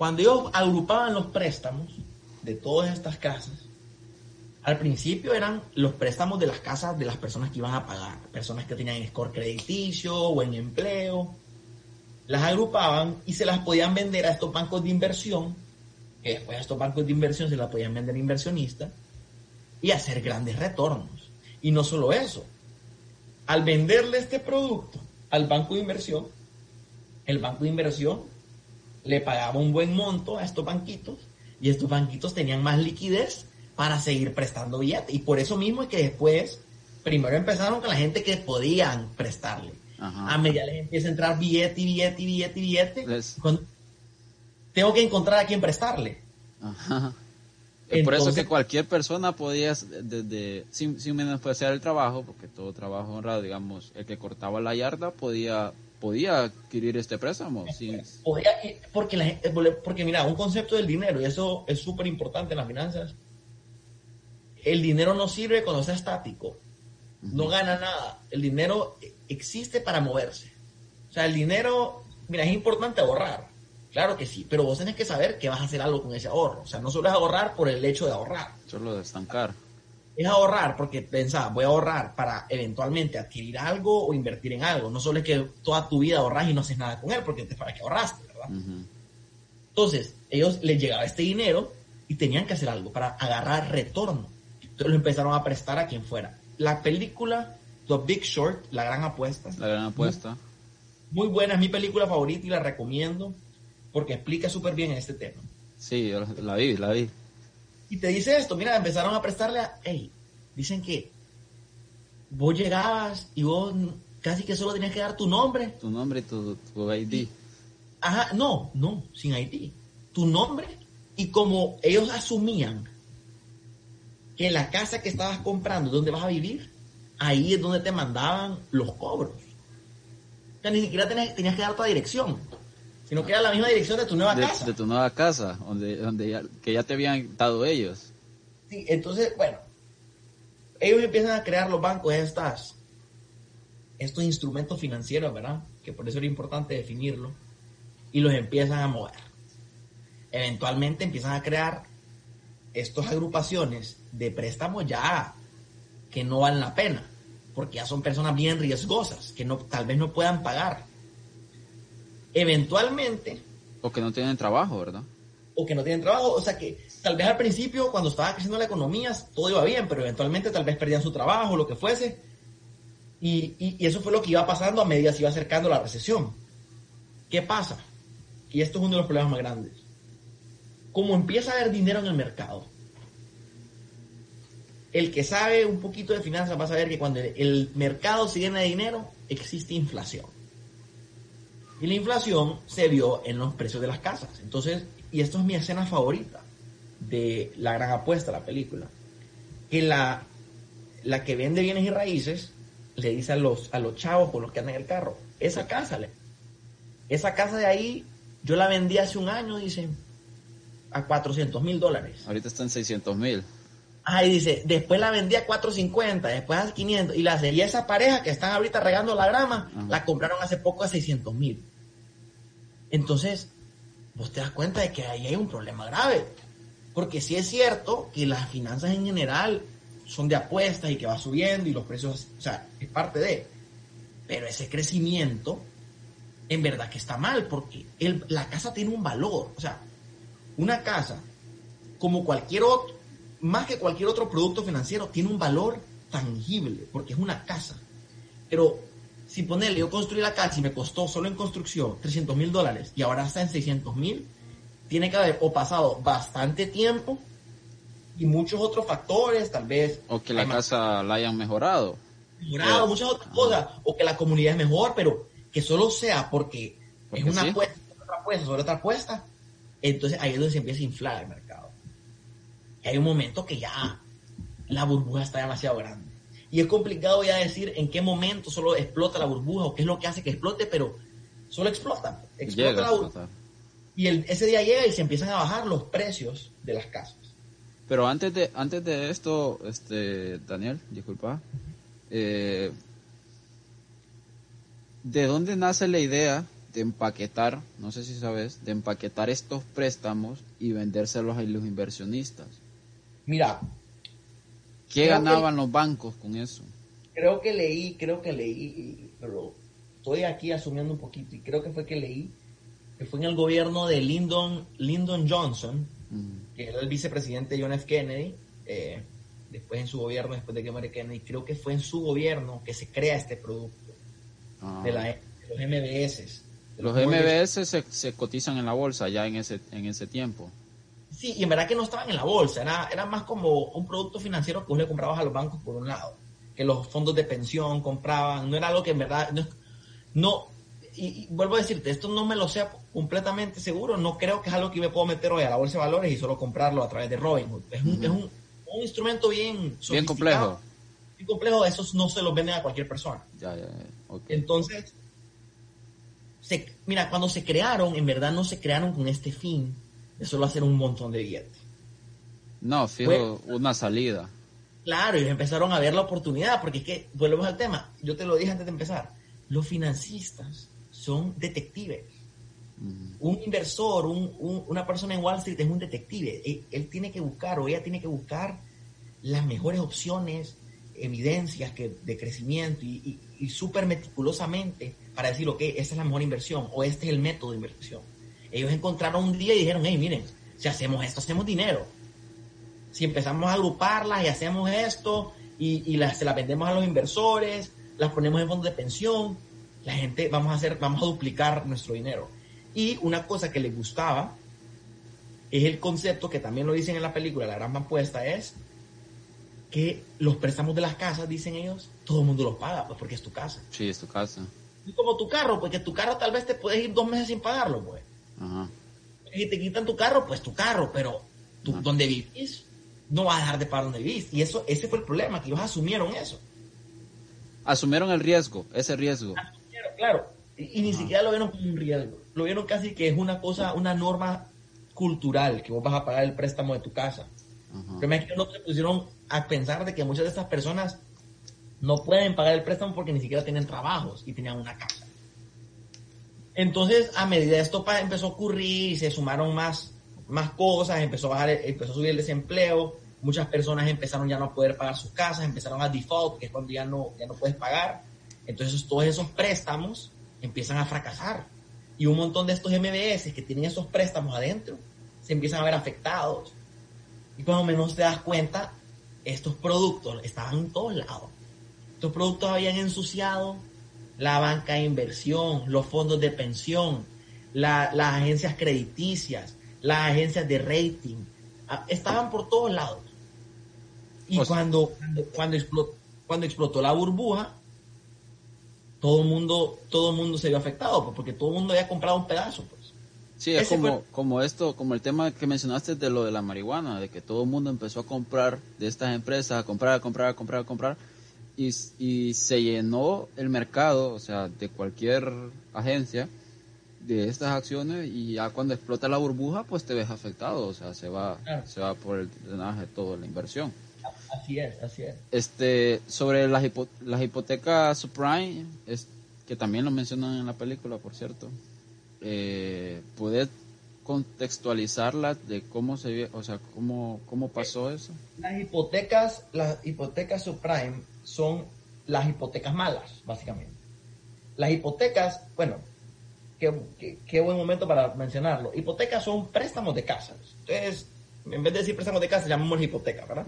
Cuando ellos agrupaban los préstamos de todas estas casas, al principio eran los préstamos de las casas de las personas que iban a pagar, personas que tenían score crediticio, o en empleo, las agrupaban y se las podían vender a estos bancos de inversión, que después a estos bancos de inversión se las podían vender a inversionistas y hacer grandes retornos. Y no solo eso, al venderle este producto al banco de inversión, el banco de inversión le pagaba un buen monto a estos banquitos y estos banquitos tenían más liquidez para seguir prestando billetes. Y por eso mismo es que después, primero empezaron con la gente que podían prestarle. A medida les empieza a entrar billete y billete y billete y billete. tengo que encontrar a quién prestarle. Por eso que cualquier persona podía, desde, sin, sin menospreciar el trabajo, porque todo trabajo honrado, digamos, el que cortaba la yarda podía podía adquirir este préstamo. porque, porque mira, un concepto del dinero, y eso es súper importante en las finanzas, el dinero no sirve cuando está estático, no gana nada, el dinero existe para moverse. O sea, el dinero, mira, es importante ahorrar, claro que sí, pero vos tenés que saber que vas a hacer algo con ese ahorro. O sea, no solo es ahorrar por el hecho de ahorrar. Solo de estancar. Es ahorrar porque pensás, voy a ahorrar para eventualmente adquirir algo o invertir en algo. No solo es que toda tu vida ahorras y no haces nada con él porque te para que ahorraste, ¿verdad? Entonces, ellos les llegaba este dinero y tenían que hacer algo para agarrar retorno. Entonces lo empezaron a prestar a quien fuera. La película The Big Short, La Gran Apuesta. La Gran Apuesta. Muy, buena, es mi película favorita y la recomiendo porque explica súper bien este tema. Sí, la vi, la vi. Y te dice esto, mira, empezaron a prestarle a, hey, dicen que vos llegabas y vos casi que solo tenías que dar tu nombre. Tu nombre y tu, ID. ajá, no, no, sin ID. Tu nombre y como ellos asumían que la casa que estabas comprando, donde vas a vivir, ahí es donde te mandaban los cobros. O sea, ni siquiera tenías, que dar tu dirección, sino que era la misma dirección de tu nueva casa. De tu nueva casa, donde, donde ya, que ya te habían dado ellos. Sí, entonces, bueno, ellos empiezan a crear los bancos estas, estos instrumentos financieros, ¿verdad? Que por eso era importante definirlo, y los empiezan a mover. Eventualmente empiezan a crear estas agrupaciones de préstamos ya que no valen la pena, porque ya son personas bien riesgosas, que no, tal vez no puedan pagar. Eventualmente... O que no tienen trabajo, ¿verdad? O que no tienen trabajo, o sea que tal vez al principio, cuando estaba creciendo la economía, todo iba bien, pero eventualmente tal vez perdían su trabajo, lo que fuese. Y, y, eso fue lo que iba pasando a medida que se iba acercando la recesión. ¿Qué pasa? Y esto es uno de los problemas más grandes. Como empieza a haber dinero en el mercado, el que sabe un poquito de finanzas va a saber que cuando el mercado se llena de dinero, existe inflación. Y la inflación se vio en los precios de las casas. Entonces, y esto es mi escena favorita de La Gran Apuesta, la película, que la, la que vende bienes y raíces le dice a los, a los chavos con los que andan en el carro, esa casa, esa casa de ahí, yo la vendí hace un año, dice, a 400 mil dólares. Ahorita está en 600 mil. Ah, y dice, después la vendí a 450, después a 500, y, la, y esa pareja que están ahorita regando la grama, la compraron hace poco a 600 mil. Entonces, vos te das cuenta de que ahí hay un problema grave. Porque sí es cierto que las finanzas en general son de apuestas y que va subiendo y los precios, o sea, es parte de. Pero ese crecimiento, en verdad que está mal, porque la casa tiene un valor. O sea, una casa, como cualquier otro, más que cualquier otro producto financiero, tiene un valor tangible, porque es una casa. Pero si ponerle, yo construí la casa y me costó solo en construcción 300 mil dólares y ahora está en 600 mil, tiene que haber o pasado bastante tiempo y muchos otros factores, tal vez. O que la casa la hayan mejorado. Mejorado, muchas otras cosas. O que la comunidad es mejor, pero que solo sea porque, es una apuesta, otra apuesta sobre otra apuesta. Entonces ahí es donde se empieza a inflar el mercado. Y hay un momento que ya la burbuja está demasiado grande. Y es complicado ya decir en qué momento solo explota la burbuja o qué es lo que hace que explote, pero solo explota. Explota la burbuja y ese día llega y se empiezan a bajar los precios de las casas. Pero antes de, antes de esto, este, Daniel, disculpa, eh, ¿de dónde nace la idea de empaquetar, no sé si sabes, de empaquetar estos préstamos y vendérselos a los inversionistas. Mira. ¿Qué ganaban los bancos con eso? Creo que leí, creo que leí, pero estoy aquí asumiendo un poquito y creo que fue que leí que fue en el gobierno de Lyndon, Lyndon Johnson, que era el vicepresidente John F. Kennedy, eh, después en su gobierno, después de que muere Kennedy, creo que fue en su gobierno que se crea este producto ah. de, los MBS. los, MBS se, cotizan en la bolsa ya en ese, en ese tiempo. Sí, y en verdad que no estaban en la bolsa, era, era más como un producto financiero que vos le comprabas a los bancos por un lado, que los fondos de pensión compraban, no era algo que en verdad, no y, vuelvo a decirte, esto no me lo sé completamente seguro, no creo que es algo que me puedo meter hoy a la bolsa de valores y solo comprarlo a través de Robinhood. Es un, es un, un instrumento bien Bien complejo. Bien complejo, esos no se los venden a cualquier persona. Ya, ya, Entonces, se, mira, cuando se crearon, en verdad no se crearon con este fin de solo hacer un montón de billetes. No, fijo, una salida. Claro, y empezaron a ver la oportunidad, porque es que, volvemos al tema, yo te lo dije antes de empezar, los financistas son detectives. Un inversor, una persona en Wall Street es un detective. Él, tiene que buscar o ella tiene que buscar las mejores opciones, evidencias que, de crecimiento y, súper meticulosamente para decir, ok, esta es la mejor inversión o este es el método de inversión. Ellos encontraron un día y dijeron, hey, miren, si hacemos esto, hacemos dinero. Si empezamos a agruparlas y hacemos esto y, las, se las vendemos a los inversores, las ponemos en fondos de pensión, la gente vamos a hacer, vamos a duplicar nuestro dinero. Y una cosa que les gustaba es el concepto que también lo dicen en la película, la gran apuesta es que los préstamos de las casas, dicen ellos, todo el mundo los paga, pues porque es tu casa. Sí, es tu casa. Y como tu carro, porque tu carro tal vez te puedes ir dos meses sin pagarlo, pues. Ajá. Y te quitan tu carro, pues tu carro, pero tú, donde vivís, no vas a dejar de pagar donde vivís. Y eso, ese fue el problema, que ellos asumieron eso. Asumieron el riesgo, ese riesgo claro. Y, ni siquiera lo vieron como un riesgo. Lo vieron casi que es una cosa, una norma cultural, que vos vas a pagar el préstamo de tu casa. Pero es que no se pusieron a pensar de que muchas de estas personas no pueden pagar el préstamo porque ni siquiera tienen trabajos y tenían una casa. Entonces, a medida de esto empezó a ocurrir, se sumaron más, más cosas, empezó a, bajar, empezó a subir el desempleo, muchas personas empezaron ya no a poder pagar sus casas, empezaron a default, que es cuando ya no, ya no puedes pagar. Entonces todos esos préstamos empiezan a fracasar. Y un montón de estos MBS que tienen esos préstamos adentro se empiezan a ver afectados. Y cuando menos te das cuenta, estos productos estaban en todos lados. Estos productos habían ensuciado la banca de inversión, los fondos de pensión, las agencias crediticias, las agencias de rating. Estaban por todos lados. Y cuando, cuando, explotó, cuando explotó la burbuja, todo el mundo, todo el mundo se vio afectado, pues, porque todo el mundo había comprado un pedazo, pues. Sí, es como, como esto, como el tema que mencionaste de lo de la marihuana, de que todo el mundo empezó a comprar de estas empresas, a comprar, a comprar, a comprar, a comprar, y, y se llenó el mercado, o sea, de cualquier agencia, de estas acciones, y ya cuando explota la burbuja, pues te ves afectado, o sea, se va, se va por el drenaje toda la inversión. Así es, así es. Este, sobre las, las hipotecas subprime, es, que también lo mencionan en la película, por cierto, eh, ¿puedes contextualizarlas de cómo se o sea, cómo, cómo pasó eso? Las hipotecas, las hipotecas subprime son las hipotecas malas, básicamente. Las hipotecas, bueno, qué, qué, buen momento para mencionarlo. Hipotecas son préstamos de casas. Entonces, en vez de decir préstamos de casa, llamamos hipoteca, ¿verdad?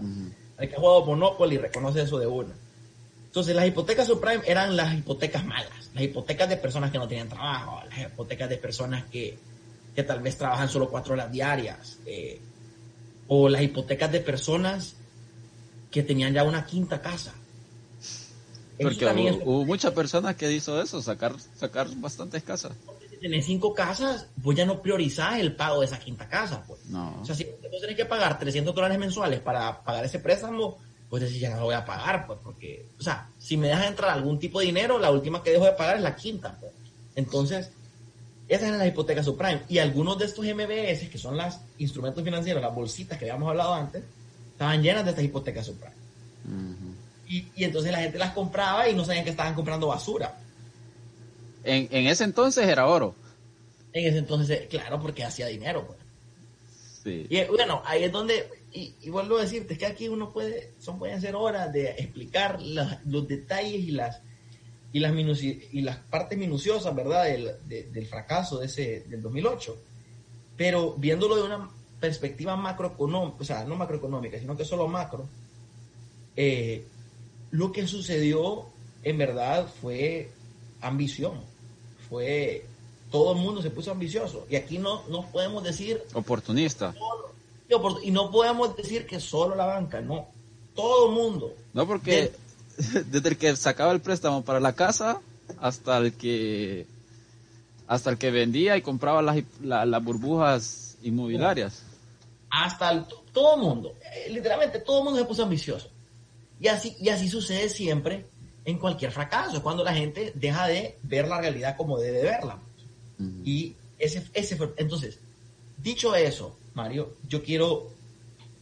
Hay que ha jugado Monopoly reconoce eso de una. Entonces, las hipotecas subprime eran las hipotecas malas, las hipotecas de personas que no tenían trabajo, las hipotecas de personas que, que tal vez trabajan solo cuatro horas diarias, eh, o las hipotecas de personas que tenían ya una quinta casa. Porque hubo, muchas personas que hizo eso, sacar, sacar bastantes casas tenés cinco casas, vos ya no priorizás el pago de esa quinta casa. Pues. No. O sea, si vos tenés que pagar 300 dólares mensuales para pagar ese préstamo, pues decís, ya no lo voy a pagar, pues, porque, o sea, si me dejas entrar algún tipo de dinero, la última que dejo de pagar es la quinta. Pues. Entonces, esas eran las hipotecas subprime. Y algunos de estos MBS, que son los instrumentos financieros, las bolsitas que habíamos hablado antes, estaban llenas de estas hipotecas subprime. Y, y entonces la gente las compraba y no sabían que estaban comprando basura. en, en ese entonces era oro. En ese entonces, eh, claro, porque hacía dinero. Pues. Sí. Y eh, bueno, ahí es donde, y, y vuelvo a decirte, es que aquí uno puede, son pueden ser horas de explicar las- los detalles y las y las y las partes minuciosas, ¿verdad? Del, de- del fracaso de ese del 2008. Pero viéndolo de una perspectiva macroeconómica, o sea, no macroeconómica, sino que solo macro, eh, lo que sucedió en verdad fue ambición, fue todo el mundo se puso ambicioso y aquí no, no podemos decir Oportunista. y no podemos decir que solo la banca, no, todo el mundo. No, porque desde el que sacaba el préstamo para la casa hasta el que hasta el que vendía y compraba las, la- las burbujas inmobiliarias. hasta el- todo el mundo, eh, literalmente todo el mundo se puso ambicioso. Y así, y así sucede siempre en cualquier fracaso, es cuando la gente deja de ver la realidad como debe verla. Y ese, ese fue, entonces, dicho eso, Mario, yo quiero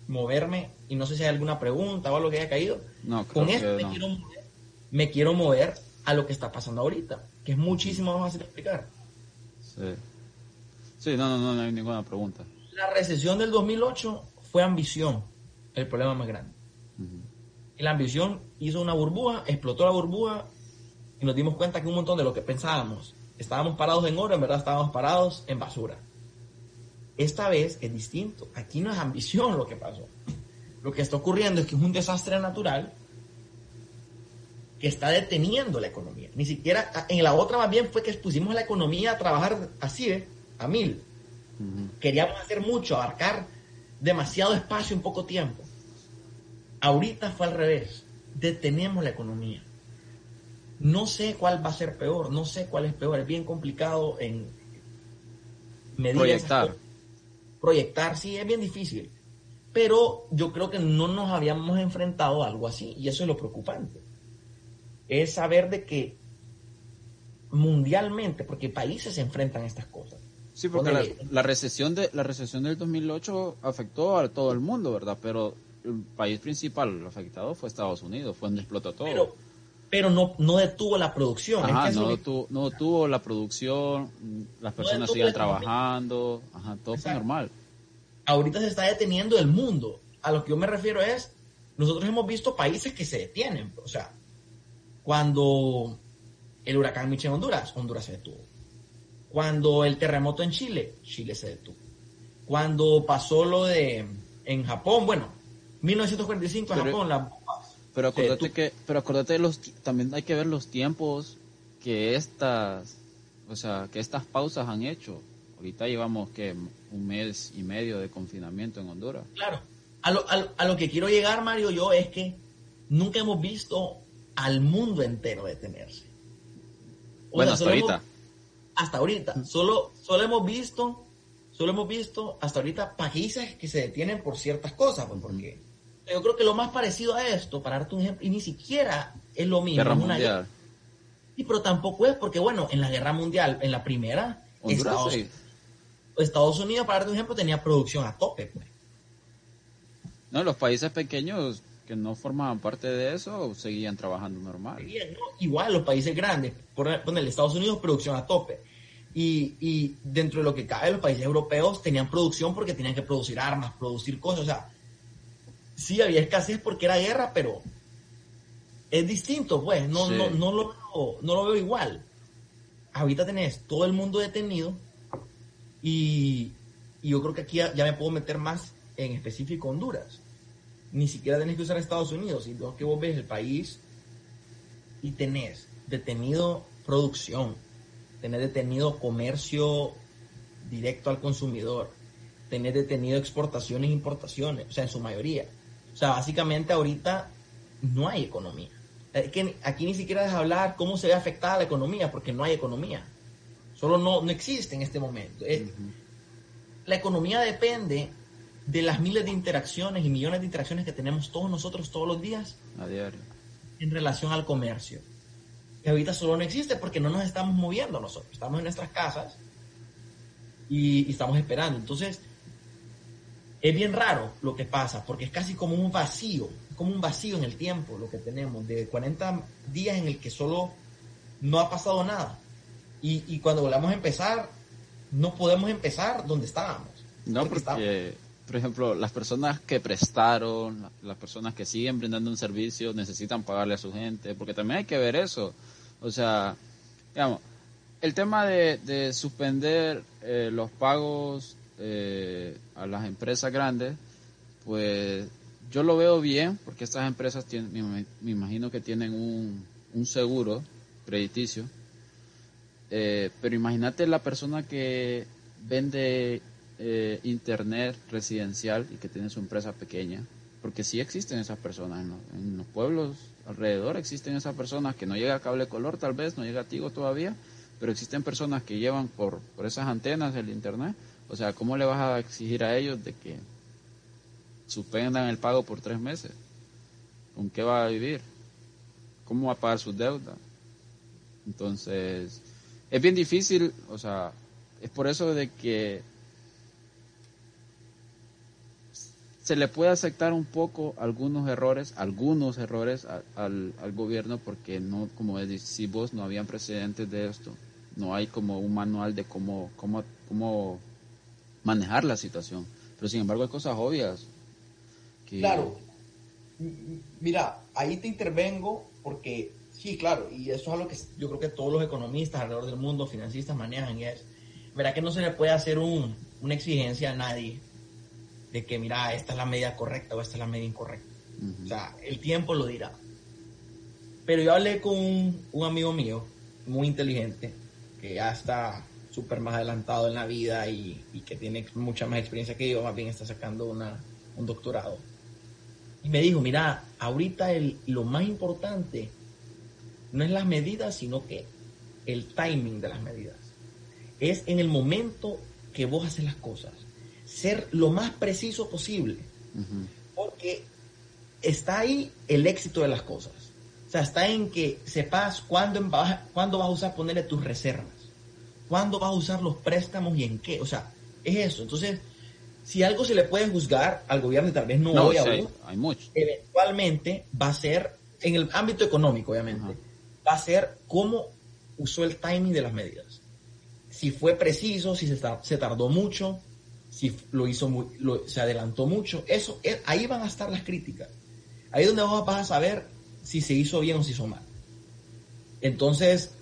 moverme, y no sé si hay alguna pregunta o algo que haya caído, No, con esto me, no. quiero mover, me quiero mover a lo que está pasando ahorita, que es muchísimo más fácil de explicar. Sí. Sí, no, no, no, no hay ninguna pregunta. La recesión del 2008 fue ambición, el problema más grande. La ambición hizo una burbuja, explotó la burbuja y nos dimos cuenta que un montón de lo que pensábamos, estábamos parados en oro, en verdad estábamos parados en basura. Esta vez es distinto. Aquí no es ambición lo que pasó. Lo que está ocurriendo es que es un desastre natural que está deteniendo la economía. Ni siquiera, en la otra más bien fue que pusimos la economía a trabajar así, ¿eh? a mil. Queríamos hacer mucho, abarcar demasiado espacio en poco tiempo. Ahorita fue al revés. Detenemos la economía. No sé cuál va a ser peor, no sé cuál es peor. Es bien complicado en medir Proyectar. Proyectar, sí, es bien difícil. Pero yo creo que no nos habíamos enfrentado a algo así y eso es lo preocupante. Es saber de que mundialmente, porque países se enfrentan a estas cosas. Sí, porque la, la recesión de la recesión del 2008 afectó a todo el mundo, ¿verdad? Pero el país principal afectado fue Estados Unidos, fue donde explotó todo. pero, pero no, no detuvo la producción. Es Ajá, que no, es lo- tu- no tuvo la producción, mm, las personas siguen trabajando, ajá, todo fue Exacto. normal. ahorita se está deteniendo el mundo. A lo que yo me refiero es, nosotros hemos visto países que se detienen. O sea, cuando el huracán Miche en Honduras, Honduras se detuvo. Cuando el terremoto en Chile, Chile se detuvo. Cuando pasó lo de en Japón, bueno, 1945 en Pero- Japón, las bombas. Pero acordate que, pero acordate de los, también hay que ver los tiempos que estas, o sea, que estas pausas han hecho. Ahorita llevamos que un mes y medio de confinamiento en Honduras. Claro. A lo, a a lo que quiero llegar, Mario, yo es que nunca hemos visto al mundo entero detenerse. O Bueno, sea, hasta hemos- ahorita. hasta ahorita. Solo, solo hemos visto, solo hemos visto hasta ahorita países que se detienen por ciertas cosas, pues porque yo creo que lo más parecido a esto, para darte un ejemplo, y ni siquiera es lo mismo. Guerra mundial. Sí, pero tampoco es porque, bueno, en la guerra mundial, en la primera, Estados. Estados Unidos, para darte un ejemplo, tenía producción a tope, pues. No, los países pequeños que no formaban parte de eso seguían trabajando normal. Igual los países grandes, por ponerle Estados Unidos, producción a tope. Y, y dentro de lo que cabe, los países europeos tenían producción porque tenían que producir armas, producir cosas. O sea, sí había escasez porque era guerra, pero es distinto, pues. No, Sí. no, no, lo, veo- no lo veo igual. Ahorita tenés todo el mundo detenido y, y yo creo que aquí ya, ya me puedo meter más en específico Honduras. Ni siquiera tenés que usar Estados Unidos, sino que vos ves el país y tenés detenido producción, tenés detenido comercio directo al consumidor, tenés detenido exportaciones e importaciones, o sea, en su mayoría. O sea, básicamente ahorita no hay economía. Es que aquí ni siquiera es hablar cómo se ve afectada la economía, porque no hay economía. Solo no, no existe en este momento. Es- La economía depende de las miles de interacciones y millones de interacciones que tenemos todos nosotros todos los días A diario. en relación al comercio. Y ahorita solo no existe porque no nos estamos moviendo nosotros. Estamos en nuestras casas y, y estamos esperando. Entonces, es bien raro lo que pasa porque es casi como un vacío, como un vacío en el tiempo lo que tenemos, de 40 días en el que solo no ha pasado nada. Y, y cuando volvamos a empezar, no podemos empezar donde estábamos. No, porque, por ejemplo, las personas que prestaron, las personas que siguen brindando un servicio, necesitan pagarle a su gente, porque también hay que ver eso. O sea, digamos, el tema de, suspender eh, los pagos eh, a las empresas grandes, pues yo lo veo bien, porque estas empresas me, imagino que tienen un, un seguro crediticio. Eh, pero imagínate la persona que vende eh, internet residencial y que tiene su empresa pequeña, porque sí existen esas personas en los, pueblos alrededor, existen esas personas que no llega a cable color tal vez, no llega a Tigo todavía, pero existen personas que llevan por, por esas antenas el internet, o sea, ¿cómo le vas a exigir a ellos de que suspendan el pago por tres meses? ¿Con qué va a vivir? ¿Cómo va a pagar sus deudas? Entonces, es bien difícil, o sea, es por eso de que se le puede aceptar un poco algunos errores, algunos errores al, gobierno porque no, como decís vos, no habían precedentes de esto, no hay como un manual de cómo, cómo, cómo manejar la situación, pero sin embargo hay cosas obvias. Claro, mira, ahí te intervengo porque Sí, claro, y eso es algo que yo creo que todos los economistas alrededor del mundo, financistas, manejan y es, verá que no se le puede hacer un, una exigencia a nadie de que, mira, esta es la medida correcta o esta es la medida incorrecta. O sea, el tiempo lo dirá. Pero yo hablé con un, amigo mío, muy inteligente, que ya está súper más adelantado en la vida y, que tiene mucha más experiencia que yo, más bien está sacando una, un doctorado. Y me dijo, mira, ahorita el, lo más importante no es las medidas, sino que el timing de las medidas. Es en el momento que vos haces las cosas. Ser lo más preciso posible. Porque está ahí el éxito de las cosas. O sea, está en que sepas cuándo, cuándo vas a usar ponerle tus reservas. Cuándo vas a usar los préstamos y en qué. O sea, es eso. Entonces, si algo se le puede juzgar al gobierno y tal vez no, hoy hay, mucho. eventualmente va a ser en el ámbito económico, obviamente va a ser cómo usó el timing de las medidas. Si fue preciso, si se, tardó mucho, si lo hizo muy, se adelantó mucho, eso, eh, ahí van a estar las críticas. Ahí es donde vamos a saber si se hizo bien o se hizo mal. Entonces,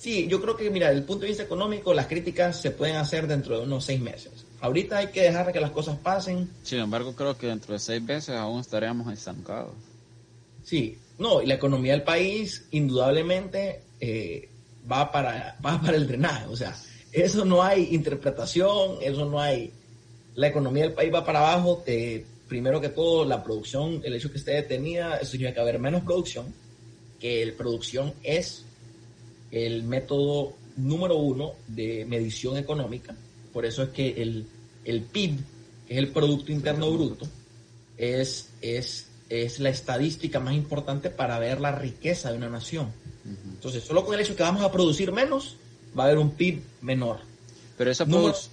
sí, yo creo que, mira, desde el punto de vista económico, las críticas se pueden hacer dentro de unos seis meses. Ahorita hay que dejar que las cosas pasen. Sin embargo, creo que dentro de seis meses aún estaríamos estancados. Sí, no, y la economía del país indudablemente eh, va, para, va para el drenaje. O sea, eso no hay interpretación, eso no hay... La economía del país va para abajo. primero que todo, la producción, el hecho que esté detenida, eso significa que haber menos producción, que la producción es el método número uno de medición económica. Por eso es que el, el PIB, que es el Producto Interno Bruto, es, es es la estadística más importante para ver la riqueza de una nación. Entonces, solo con el hecho que vamos a producir menos, va a haber un PIB menor. Pero esa,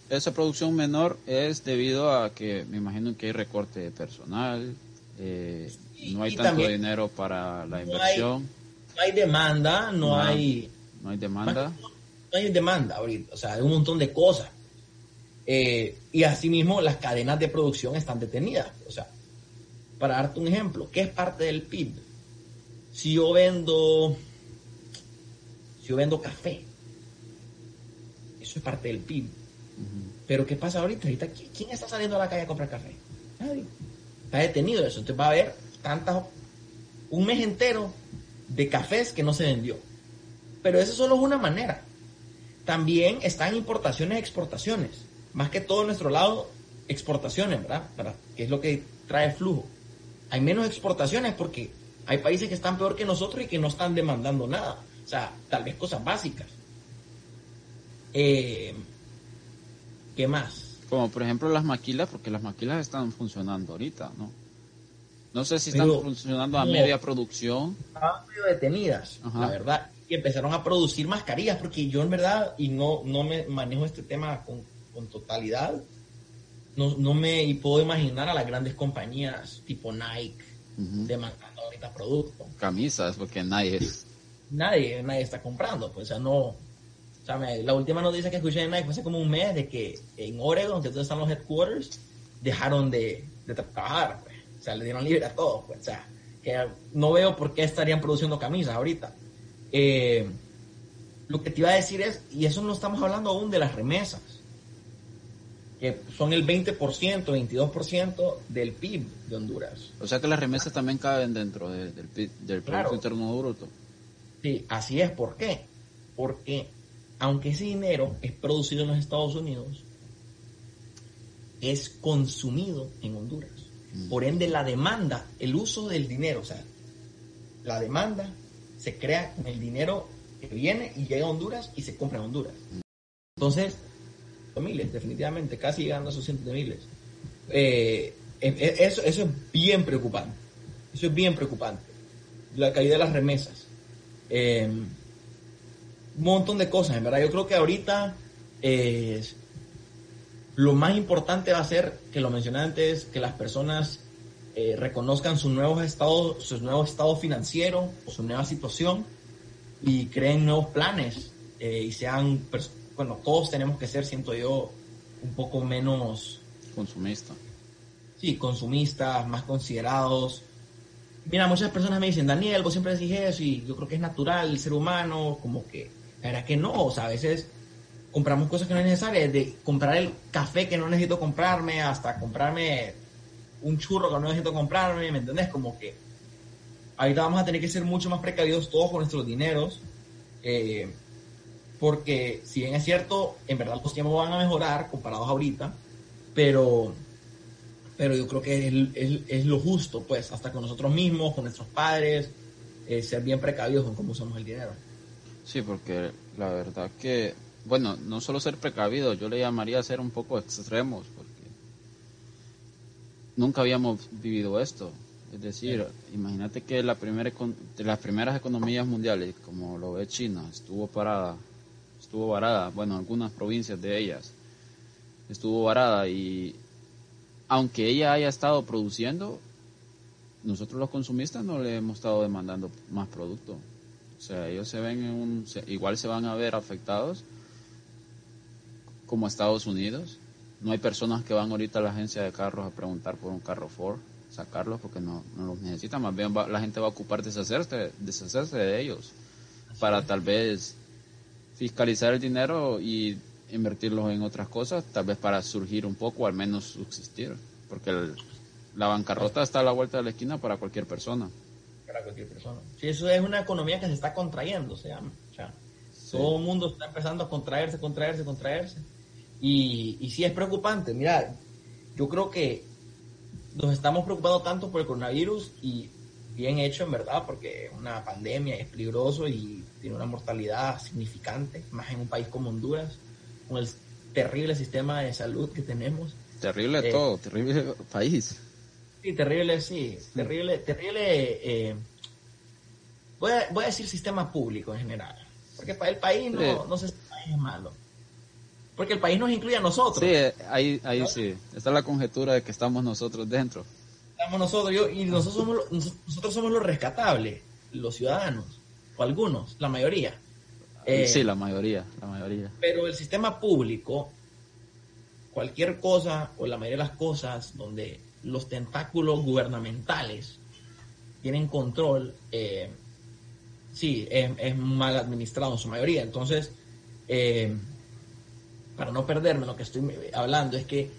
esa producción menor es debido a que me imagino que hay recorte de personal, eh, no hay tanto dinero para la inversión. No hay, demanda, no, hay... No hay demanda. No hay demanda ahorita, o sea, hay un montón de cosas. Eh, y asimismo las cadenas de producción están detenidas. O sea, para darte un ejemplo, ¿qué es parte del PIB? Si yo vendo, si yo vendo café, eso es parte del PIB. Pero ¿qué pasa ahorita? ahorita? ¿Quién está saliendo a la calle a comprar café? Nadie. Está detenido eso. Entonces va a haber tantas, un mes entero de cafés que no se vendió. Pero eso solo es una manera. También están importaciones y exportaciones. Más que todo nuestro lado, exportaciones, ¿verdad? Para, que es lo que trae flujo hay menos exportaciones porque hay países que están peor que nosotros y que no están demandando nada. O sea, tal vez cosas básicas. Eh, ¿Qué más? Como por ejemplo las maquilas, porque las maquilas están funcionando ahorita, ¿no? No sé si están funcionando a media producción. Estaban medio detenidas, la verdad. Y empezaron a producir mascarillas, porque yo en verdad, y no, no me manejo este tema con, con totalidad, no, no me puedo imaginar a las grandes compañías tipo Nike demandando ahorita productos. Camisas, porque nadie Nadie, nadie está comprando, pues, o sea, no. sea, la última noticia que escuché en Nike fue hace como un mes de que en Oregon, que es donde están los headquarters, dejaron de, trabajar. Pues. O sea, le dieron libre a todos. Pues. O sea, que no veo por qué estarían produciendo camisas ahorita. Eh, lo que te iba a decir es, y eso no estamos hablando aún de las remesas, que son el 20%, 22% del PIB de Honduras. O sea que las remesas también caben dentro del PIB, del Producto Interno Bruto. Sí, así es. ¿Por qué? Porque aunque ese dinero es producido en los Estados Unidos, es consumido en Honduras. Mm. Por ende, la demanda, el uso del dinero, o sea, la demanda se crea con el dinero que viene y llega a Honduras y se compra en Honduras. Entonces, miles, definitivamente, casi llegando a esos cientos de miles. Eh, eso, eso es bien preocupante. Eso es bien preocupante. La caída de las remesas. Eh, un montón de cosas, en verdad. Yo creo que ahorita eh, lo más importante va a ser, que lo mencioné antes, que las personas eh, reconozcan su nuevo estado, su nuevo estado financiero o su nueva situación y creen nuevos planes eh, y sean, bueno, todos tenemos que ser, siento yo, un poco menos... Consumista. Sí, consumistas, más considerados. Mira, muchas personas me dicen, Daniel, vos siempre decís eso y yo creo que es natural el ser humano, como que, la verdad que no, o sea, a veces compramos cosas que no es necesaria, de comprar el café que no necesito comprarme hasta comprarme un churro que no necesito comprarme, ¿me entendés? Como que ahorita vamos a tener que ser mucho más precavidos todos con nuestros dineros, eh, porque si bien es cierto, en verdad los tiempos van a mejorar comparados ahorita, pero, pero yo creo que es, lo justo, pues, hasta con nosotros mismos, con nuestros padres, eh, ser bien precavidos con cómo usamos el dinero. Sí, porque la verdad que bueno, no solo ser precavido, yo le llamaría ser un poco extremos, nunca habíamos vivido esto. Es decir, imagínate que la primera, las primeras economías mundiales, como lo ve China, estuvo parada, estuvo varada, bueno, algunas provincias de ellas, estuvo varada y aunque ella haya estado produciendo, nosotros los consumistas no le hemos estado demandando más producto. O sea, ellos se ven en un, igual se van a ver afectados como Estados Unidos. No hay personas que van ahorita a la agencia de carros a preguntar por un carro Ford, sacarlos porque no, no los necesitan. Más bien la gente va a ocupar deshacerse, deshacerse de ellos para tal vez fiscalizar el dinero y invertirlos en otras cosas, tal vez para surgir un poco, al menos subsistir. Porque la bancarrota está a la vuelta de la esquina para cualquier persona. Para cualquier persona. Sí, eso es una economía que se está contrayendo, se llama. Todo el mundo está empezando a contraerse, contraerse, contraerse. Y, y sí es preocupante. Mira, yo creo que nos estamos preocupando tanto por el coronavirus y bien hecho en verdad, porque es una pandemia, es peligroso y tiene una mortalidad significante, más en un país como Honduras, con el terrible sistema de salud que tenemos. Terrible eh, todo, terrible país. Sí, terrible, sí, terrible, terrible. Eh, voy, a, voy a decir sistema público en general, porque para el país no, no se es malo porque el país nos incluye a nosotros. Sí, ahí, ahí sí. Está la conjetura de que estamos nosotros dentro. Estamos nosotros, yo, y nosotros somos, nosotros somos los rescatables, los ciudadanos, o algunos, la mayoría. Eh, sí, la mayoría, la mayoría. Pero el sistema público, cualquier cosa, o la mayoría de las cosas, donde los tentáculos gubernamentales tienen control, eh, sí, es, mal administrado en su mayoría. Entonces, eh, para no perderme lo que estoy hablando, es que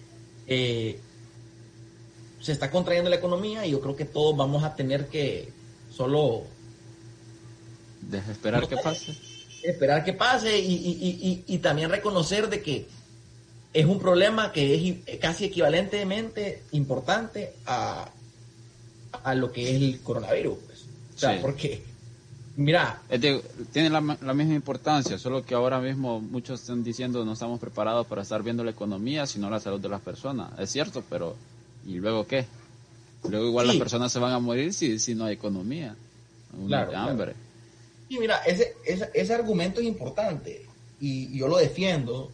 eh, se está contrayendo la economía y yo creo que todos vamos a tener que solo... esperar que pase. Esperar que pase y, también reconocer de que es un problema que es casi equivalentemente importante a, a lo que es el coronavirus. Pues. O sea, porque Mira. tiene la, misma importancia, solo que ahora mismo muchos están diciendo no estamos preparados para estar viendo la economía, sino la salud de las personas. Es cierto, pero ¿y luego qué? Luego igual las personas se van a morir si, si no hay economía. Una hambre. Y mira, ese, ese, argumento es importante y yo lo defiendo,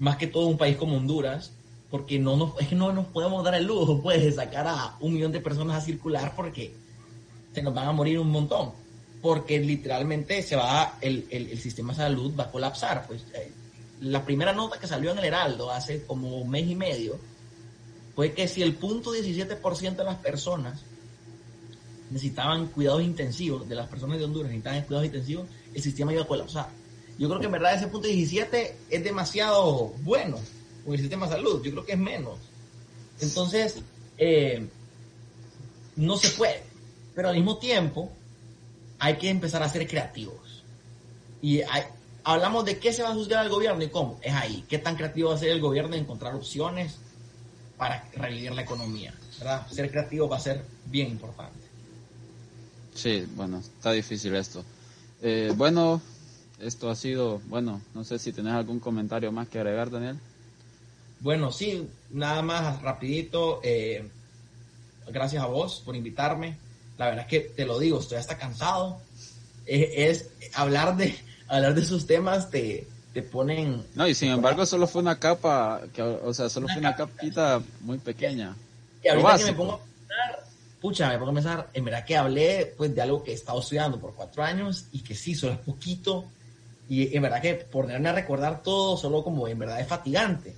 más que todo un país como Honduras, porque no nos, es que no nos podemos dar el lujo pues, de sacar a un millón de personas a circular porque se nos van a morir un montón. Porque literalmente se va, el, el, sistema de salud va a colapsar. Pues eh, la primera nota que salió en el Heraldo hace como un mes y medio fue que si el punto 17% de las personas necesitaban cuidados intensivos, de las personas de Honduras necesitaban cuidados intensivos, el sistema iba a colapsar. Yo creo que en verdad ese punto 17 es demasiado bueno con el sistema de salud, yo creo que es menos. Entonces, eh, no se puede, pero al mismo tiempo hay que empezar a ser creativos. Y hablamos de qué se va a juzgar al gobierno y cómo, es ahí, qué tan creativo va a ser el gobierno en encontrar opciones para revivir la economía. ¿verdad? Ser creativo va a ser bien importante. Sí, bueno, está difícil esto. Eh, bueno, esto ha sido, bueno, no sé si tenés algún comentario más que agregar, Daniel. Bueno, sí, nada más rapidito. Eh, gracias a vos por invitarme. La verdad es que te lo digo, estoy hasta cansado. es hablar de hablar de esos temas te, te ponen... No, y sin embargo solo fue una capa, que, o sea, solo fue una capita muy pequeña. Y ahorita que me pongo a pensar, pucha, me pongo a pensar, en verdad que hablé pues de algo que he estado estudiando por cuatro años y que sí, solo es poquito. Y en verdad que ponerme a recordar todo solo como en verdad es fatigante.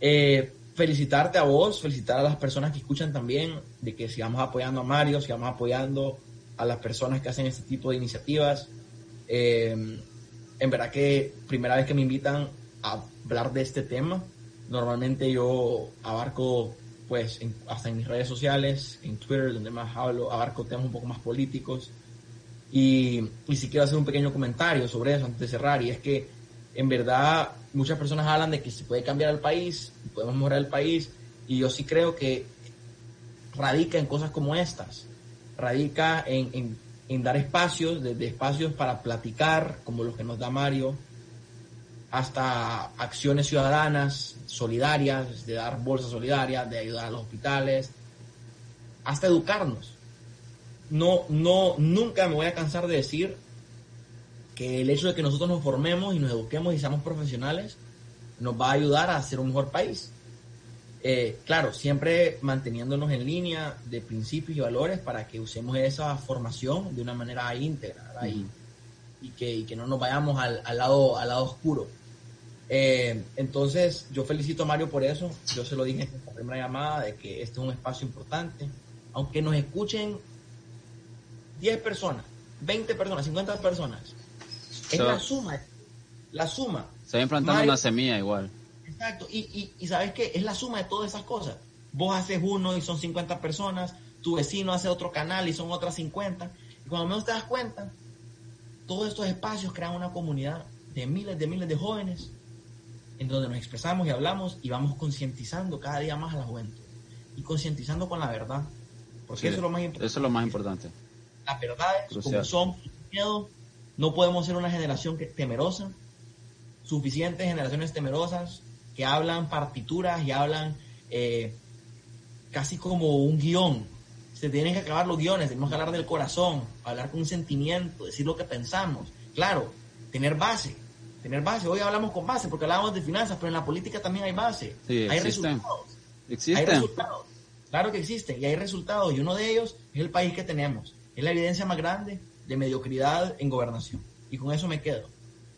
Eh, felicitarte a vos, felicitar a las personas que escuchan también, de que sigamos apoyando a Mario, sigamos apoyando a las personas que hacen este tipo de iniciativas. Eh, en verdad que primera vez que me invitan a hablar de este tema, normalmente yo abarco, pues, hasta en mis redes sociales, en Twitter, donde más hablo, abarco temas un poco más políticos. Y, y si quiero hacer un pequeño comentario sobre eso antes de cerrar, y es que en verdad muchas personas hablan de que se puede cambiar el país, podemos mejorar el país, y yo sí creo que radica en cosas como estas, radica en en dar espacios, desde espacios para platicar, como los que nos da Mario, hasta acciones ciudadanas, solidarias, de dar bolsas solidarias, de ayudar a los hospitales, hasta educarnos. No, no, nunca me voy a cansar de decir que el hecho de que nosotros nos formemos y nos eduquemos y seamos profesionales nos va a ayudar a ser un mejor país. Eh, claro, siempre manteniéndonos en línea de principios y valores para que usemos esa formación de una manera íntegra y, que, no nos vayamos al, lado, al lado oscuro. Eh, entonces, yo felicito a Mario por eso. Yo se lo dije en la primera llamada de que este es un espacio importante. Aunque nos escuchen 10 personas, 20 personas, 50 personas, es la suma. La suma. Se va implantando una semilla igual. Exacto, y, y, sabes que es la suma de todas esas cosas. Vos haces uno y son 50 personas, tu vecino hace otro canal y son otras 50. Y cuando menos te das cuenta, todos estos espacios crean una comunidad de miles de miles de jóvenes en donde nos expresamos y hablamos y vamos concientizando cada día más a la juventud y concientizando con la verdad. Porque eso es lo más importante. Eso es lo más importante. Las verdades, como son, miedo, no podemos ser una generación que, temerosa, suficientes generaciones temerosas, que hablan partituras y hablan eh, casi como un guion. Se tienen que acabar los guiones, tenemos que hablar del corazón, hablar con un sentimiento, decir lo que pensamos. Claro, tener base, tener base. Hoy hablamos con base porque hablábamos de finanzas, pero en la política también hay base. hay resultados. Existen. Hay resultados. Claro que existen y hay resultados y uno de ellos es el país que tenemos. Es la evidencia más grande de mediocridad en gobernación. Y con eso me quedo.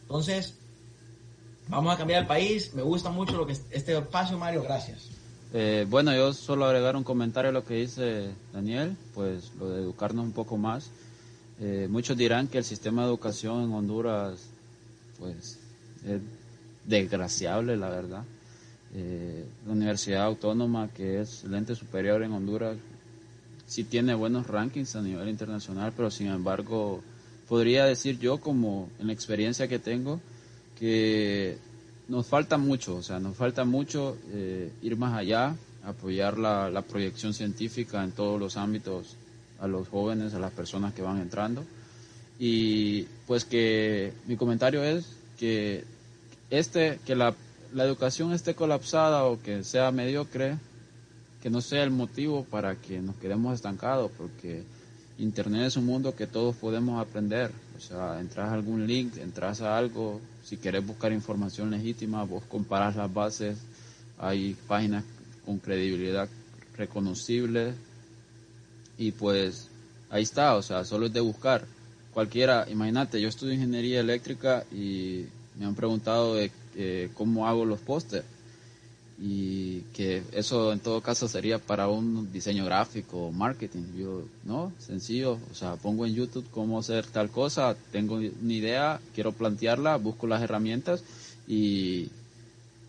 Entonces, Vamos a cambiar el país. Me gusta mucho lo que este espacio, Mario. Gracias. Eh, bueno, yo solo agregar un comentario a lo que dice Daniel, pues lo de educarnos un poco más. Eh, muchos dirán que el sistema de educación en Honduras, pues, es desgraciable, la verdad. Eh, la Universidad Autónoma, que es el ente superior en Honduras, sí tiene buenos rankings a nivel internacional, pero sin embargo, podría decir yo, como en la experiencia que tengo, que nos falta mucho, o sea, nos falta mucho eh, ir más allá, apoyar la, la, proyección científica en todos los ámbitos a los jóvenes, a las personas que van entrando. Y pues que mi comentario es que este, que la, la educación esté colapsada o que sea mediocre, que no sea el motivo para que nos quedemos estancados, porque Internet es un mundo que todos podemos aprender. O sea, entras a algún link, entras a algo, si quieres buscar información legítima, vos comparas las bases, hay páginas con credibilidad reconocible y pues ahí está, o sea, solo es de buscar. cualquiera, imagínate, yo estudio ingeniería eléctrica y me han preguntado de eh, cómo hago los pósteres y que eso en todo caso sería para un diseño gráfico, marketing. Yo, no, sencillo, o sea, pongo en YouTube cómo hacer tal cosa, tengo una idea, quiero plantearla, busco las herramientas y,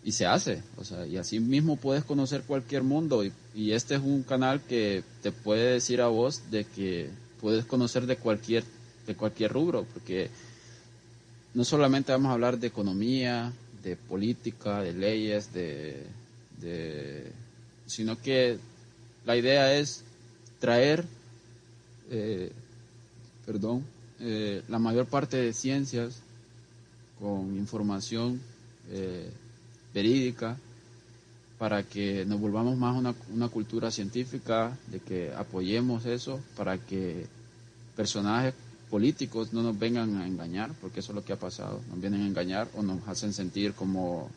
y se hace. O sea, y así mismo puedes conocer cualquier mundo y, y este es un canal que te puede decir a vos de que puedes conocer de cualquier, de cualquier rubro, porque no solamente vamos a hablar de economía, de política, de leyes, de, de sino que la idea es traer, eh, perdón, eh, la mayor parte de ciencias con información eh, verídica para que nos volvamos más una, una cultura científica, de que apoyemos eso, para que personajes políticos no nos vengan a engañar, porque eso es lo que ha pasado, nos vienen a engañar o nos hacen sentir como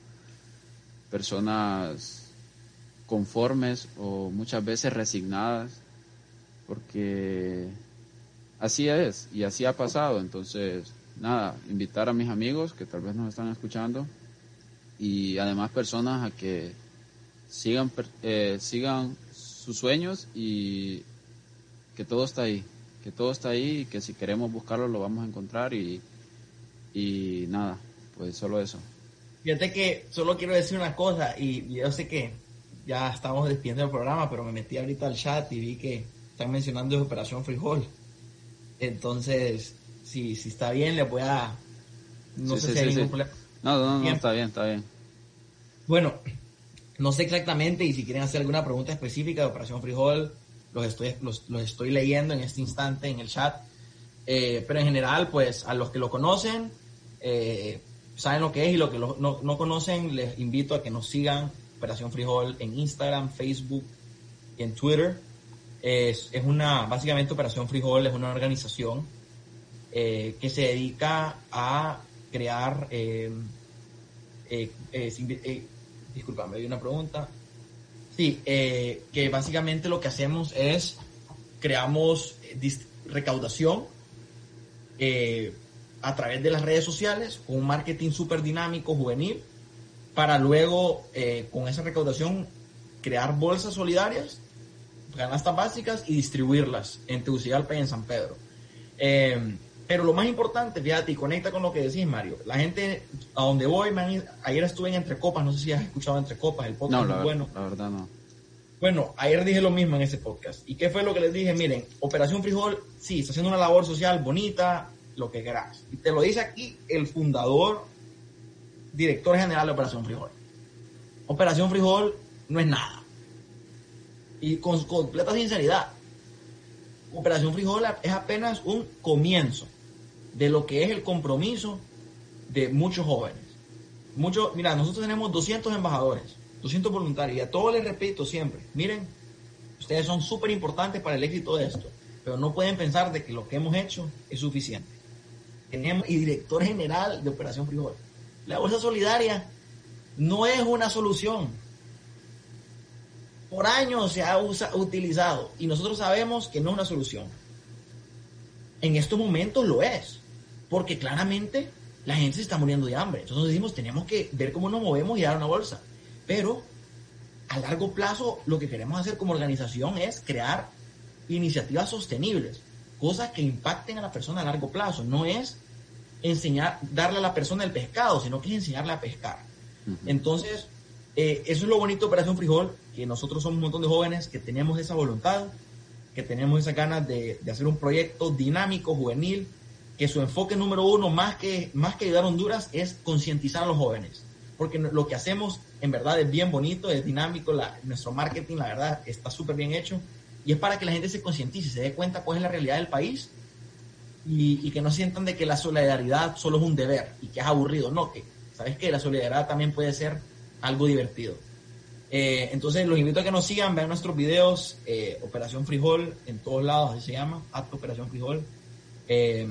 personas conformes o muchas veces resignadas, porque así es y así ha pasado. Entonces, nada, invitar a mis amigos que tal vez nos están escuchando y además personas a que sigan, eh, sigan sus sueños y que todo está ahí, que todo está ahí y que si queremos buscarlo lo vamos a encontrar y, y nada, pues solo eso. Fíjate que solo quiero decir una cosa y yo sé que ya estamos despidiendo el programa, pero me metí ahorita al chat y vi que están mencionando Operación Frijol. Entonces, si, si está bien, le voy a... No sé si hay ningún problema. No, no, no, está bien, está bien. Bueno, no sé exactamente y si quieren hacer alguna pregunta específica de Operación Frijol, los estoy, los, los estoy leyendo en este instante en el chat. Eh, pero en general, pues a los que lo conocen, eh, saben lo que es y lo que no, no, conocen, les invito a que nos sigan Operación Frijol en Instagram, Facebook y en Twitter. Es, es una, básicamente Operación Frijol es una organización eh, que se dedica a crear, eh, eh, eh disculpame, hay una pregunta. Sí, que básicamente lo que hacemos es creamos recaudación a través de las redes sociales, con un marketing súper dinámico, juvenil, para luego, eh, con esa recaudación, crear bolsas solidarias, canastas básicas y distribuirlas en Tegucigalpa y en San Pedro. Pero lo más importante, fíjate, y conecta con lo que decís, Mario. La gente, a donde voy, ayer estuve en Entre Copas, no sé si has escuchado Entre Copas, el podcast no, la, bueno. La verdad no. Bueno, ayer dije lo mismo en ese podcast. ¿Y qué fue lo que les dije? Miren, Operación Frijol, sí, está haciendo una labor social bonita, lo que querás. Y te lo dice aquí el fundador, director general de Operación Frijol. Operación Frijol no es nada. Y con completa sinceridad, Operación Frijol es apenas un comienzo de lo que es el compromiso de muchos jóvenes. Muchos, mira, nosotros tenemos 200 embajadores, 200 voluntarios, y a todos les repito siempre, miren, ustedes son súper importantes para el éxito de esto, pero no pueden pensar de que lo que hemos hecho es suficiente tenemos y director general de Operación Frijol. La bolsa solidaria no es una solución. Por años se ha utilizado y nosotros sabemos que no es una solución. En estos momentos lo es, porque claramente la gente se está muriendo de hambre. Entonces decimos, tenemos que ver cómo nos movemos y dar una bolsa. Pero a largo plazo lo que queremos hacer como organización es crear iniciativas sostenibles cosas que impacten a la persona a largo plazo. No es enseñar, darle a la persona el pescado, sino que es enseñarle a pescar. Entonces, eh, eso es lo bonito de Operación Frijol, que nosotros somos un montón de jóvenes que tenemos esa voluntad, que tenemos esa ganas de, hacer un proyecto dinámico, juvenil, que su enfoque número uno, más que, más que ayudar a Honduras, es concientizar a los jóvenes. Porque lo que hacemos en verdad es bien bonito, es dinámico, nuestro marketing, la verdad, está súper bien hecho y es para que la gente se concientice, se dé cuenta cuál es la realidad del país y, que no sientan de que la solidaridad solo es un deber y que es aburrido. No, que sabes que la solidaridad también puede ser algo divertido. Eh, entonces los invito a que nos sigan, vean nuestros videos, eh, Operación Frijol, en todos lados, así se llama, Acto Operación Frijol. Eh,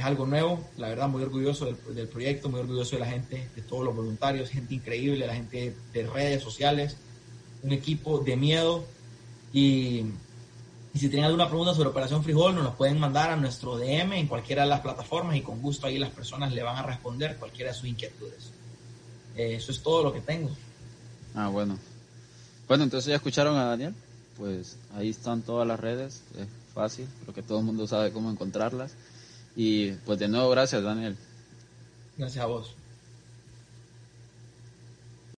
es algo nuevo, la verdad muy orgulloso del, del, proyecto, muy orgulloso de la gente, de todos los voluntarios, gente increíble, la gente de redes sociales, un equipo de miedo y, Y si tienen alguna pregunta sobre Operación Frijol, nos los pueden mandar a nuestro DM en cualquiera de las plataformas y con gusto ahí las personas le van a responder cualquiera de sus inquietudes. Eh, eso es todo lo que tengo. Ah, bueno. Bueno, entonces ya escucharon a Daniel. Pues ahí están todas las redes. Es fácil, creo que todo el mundo sabe cómo encontrarlas. Y pues de nuevo, gracias, Daniel. Gracias a vos.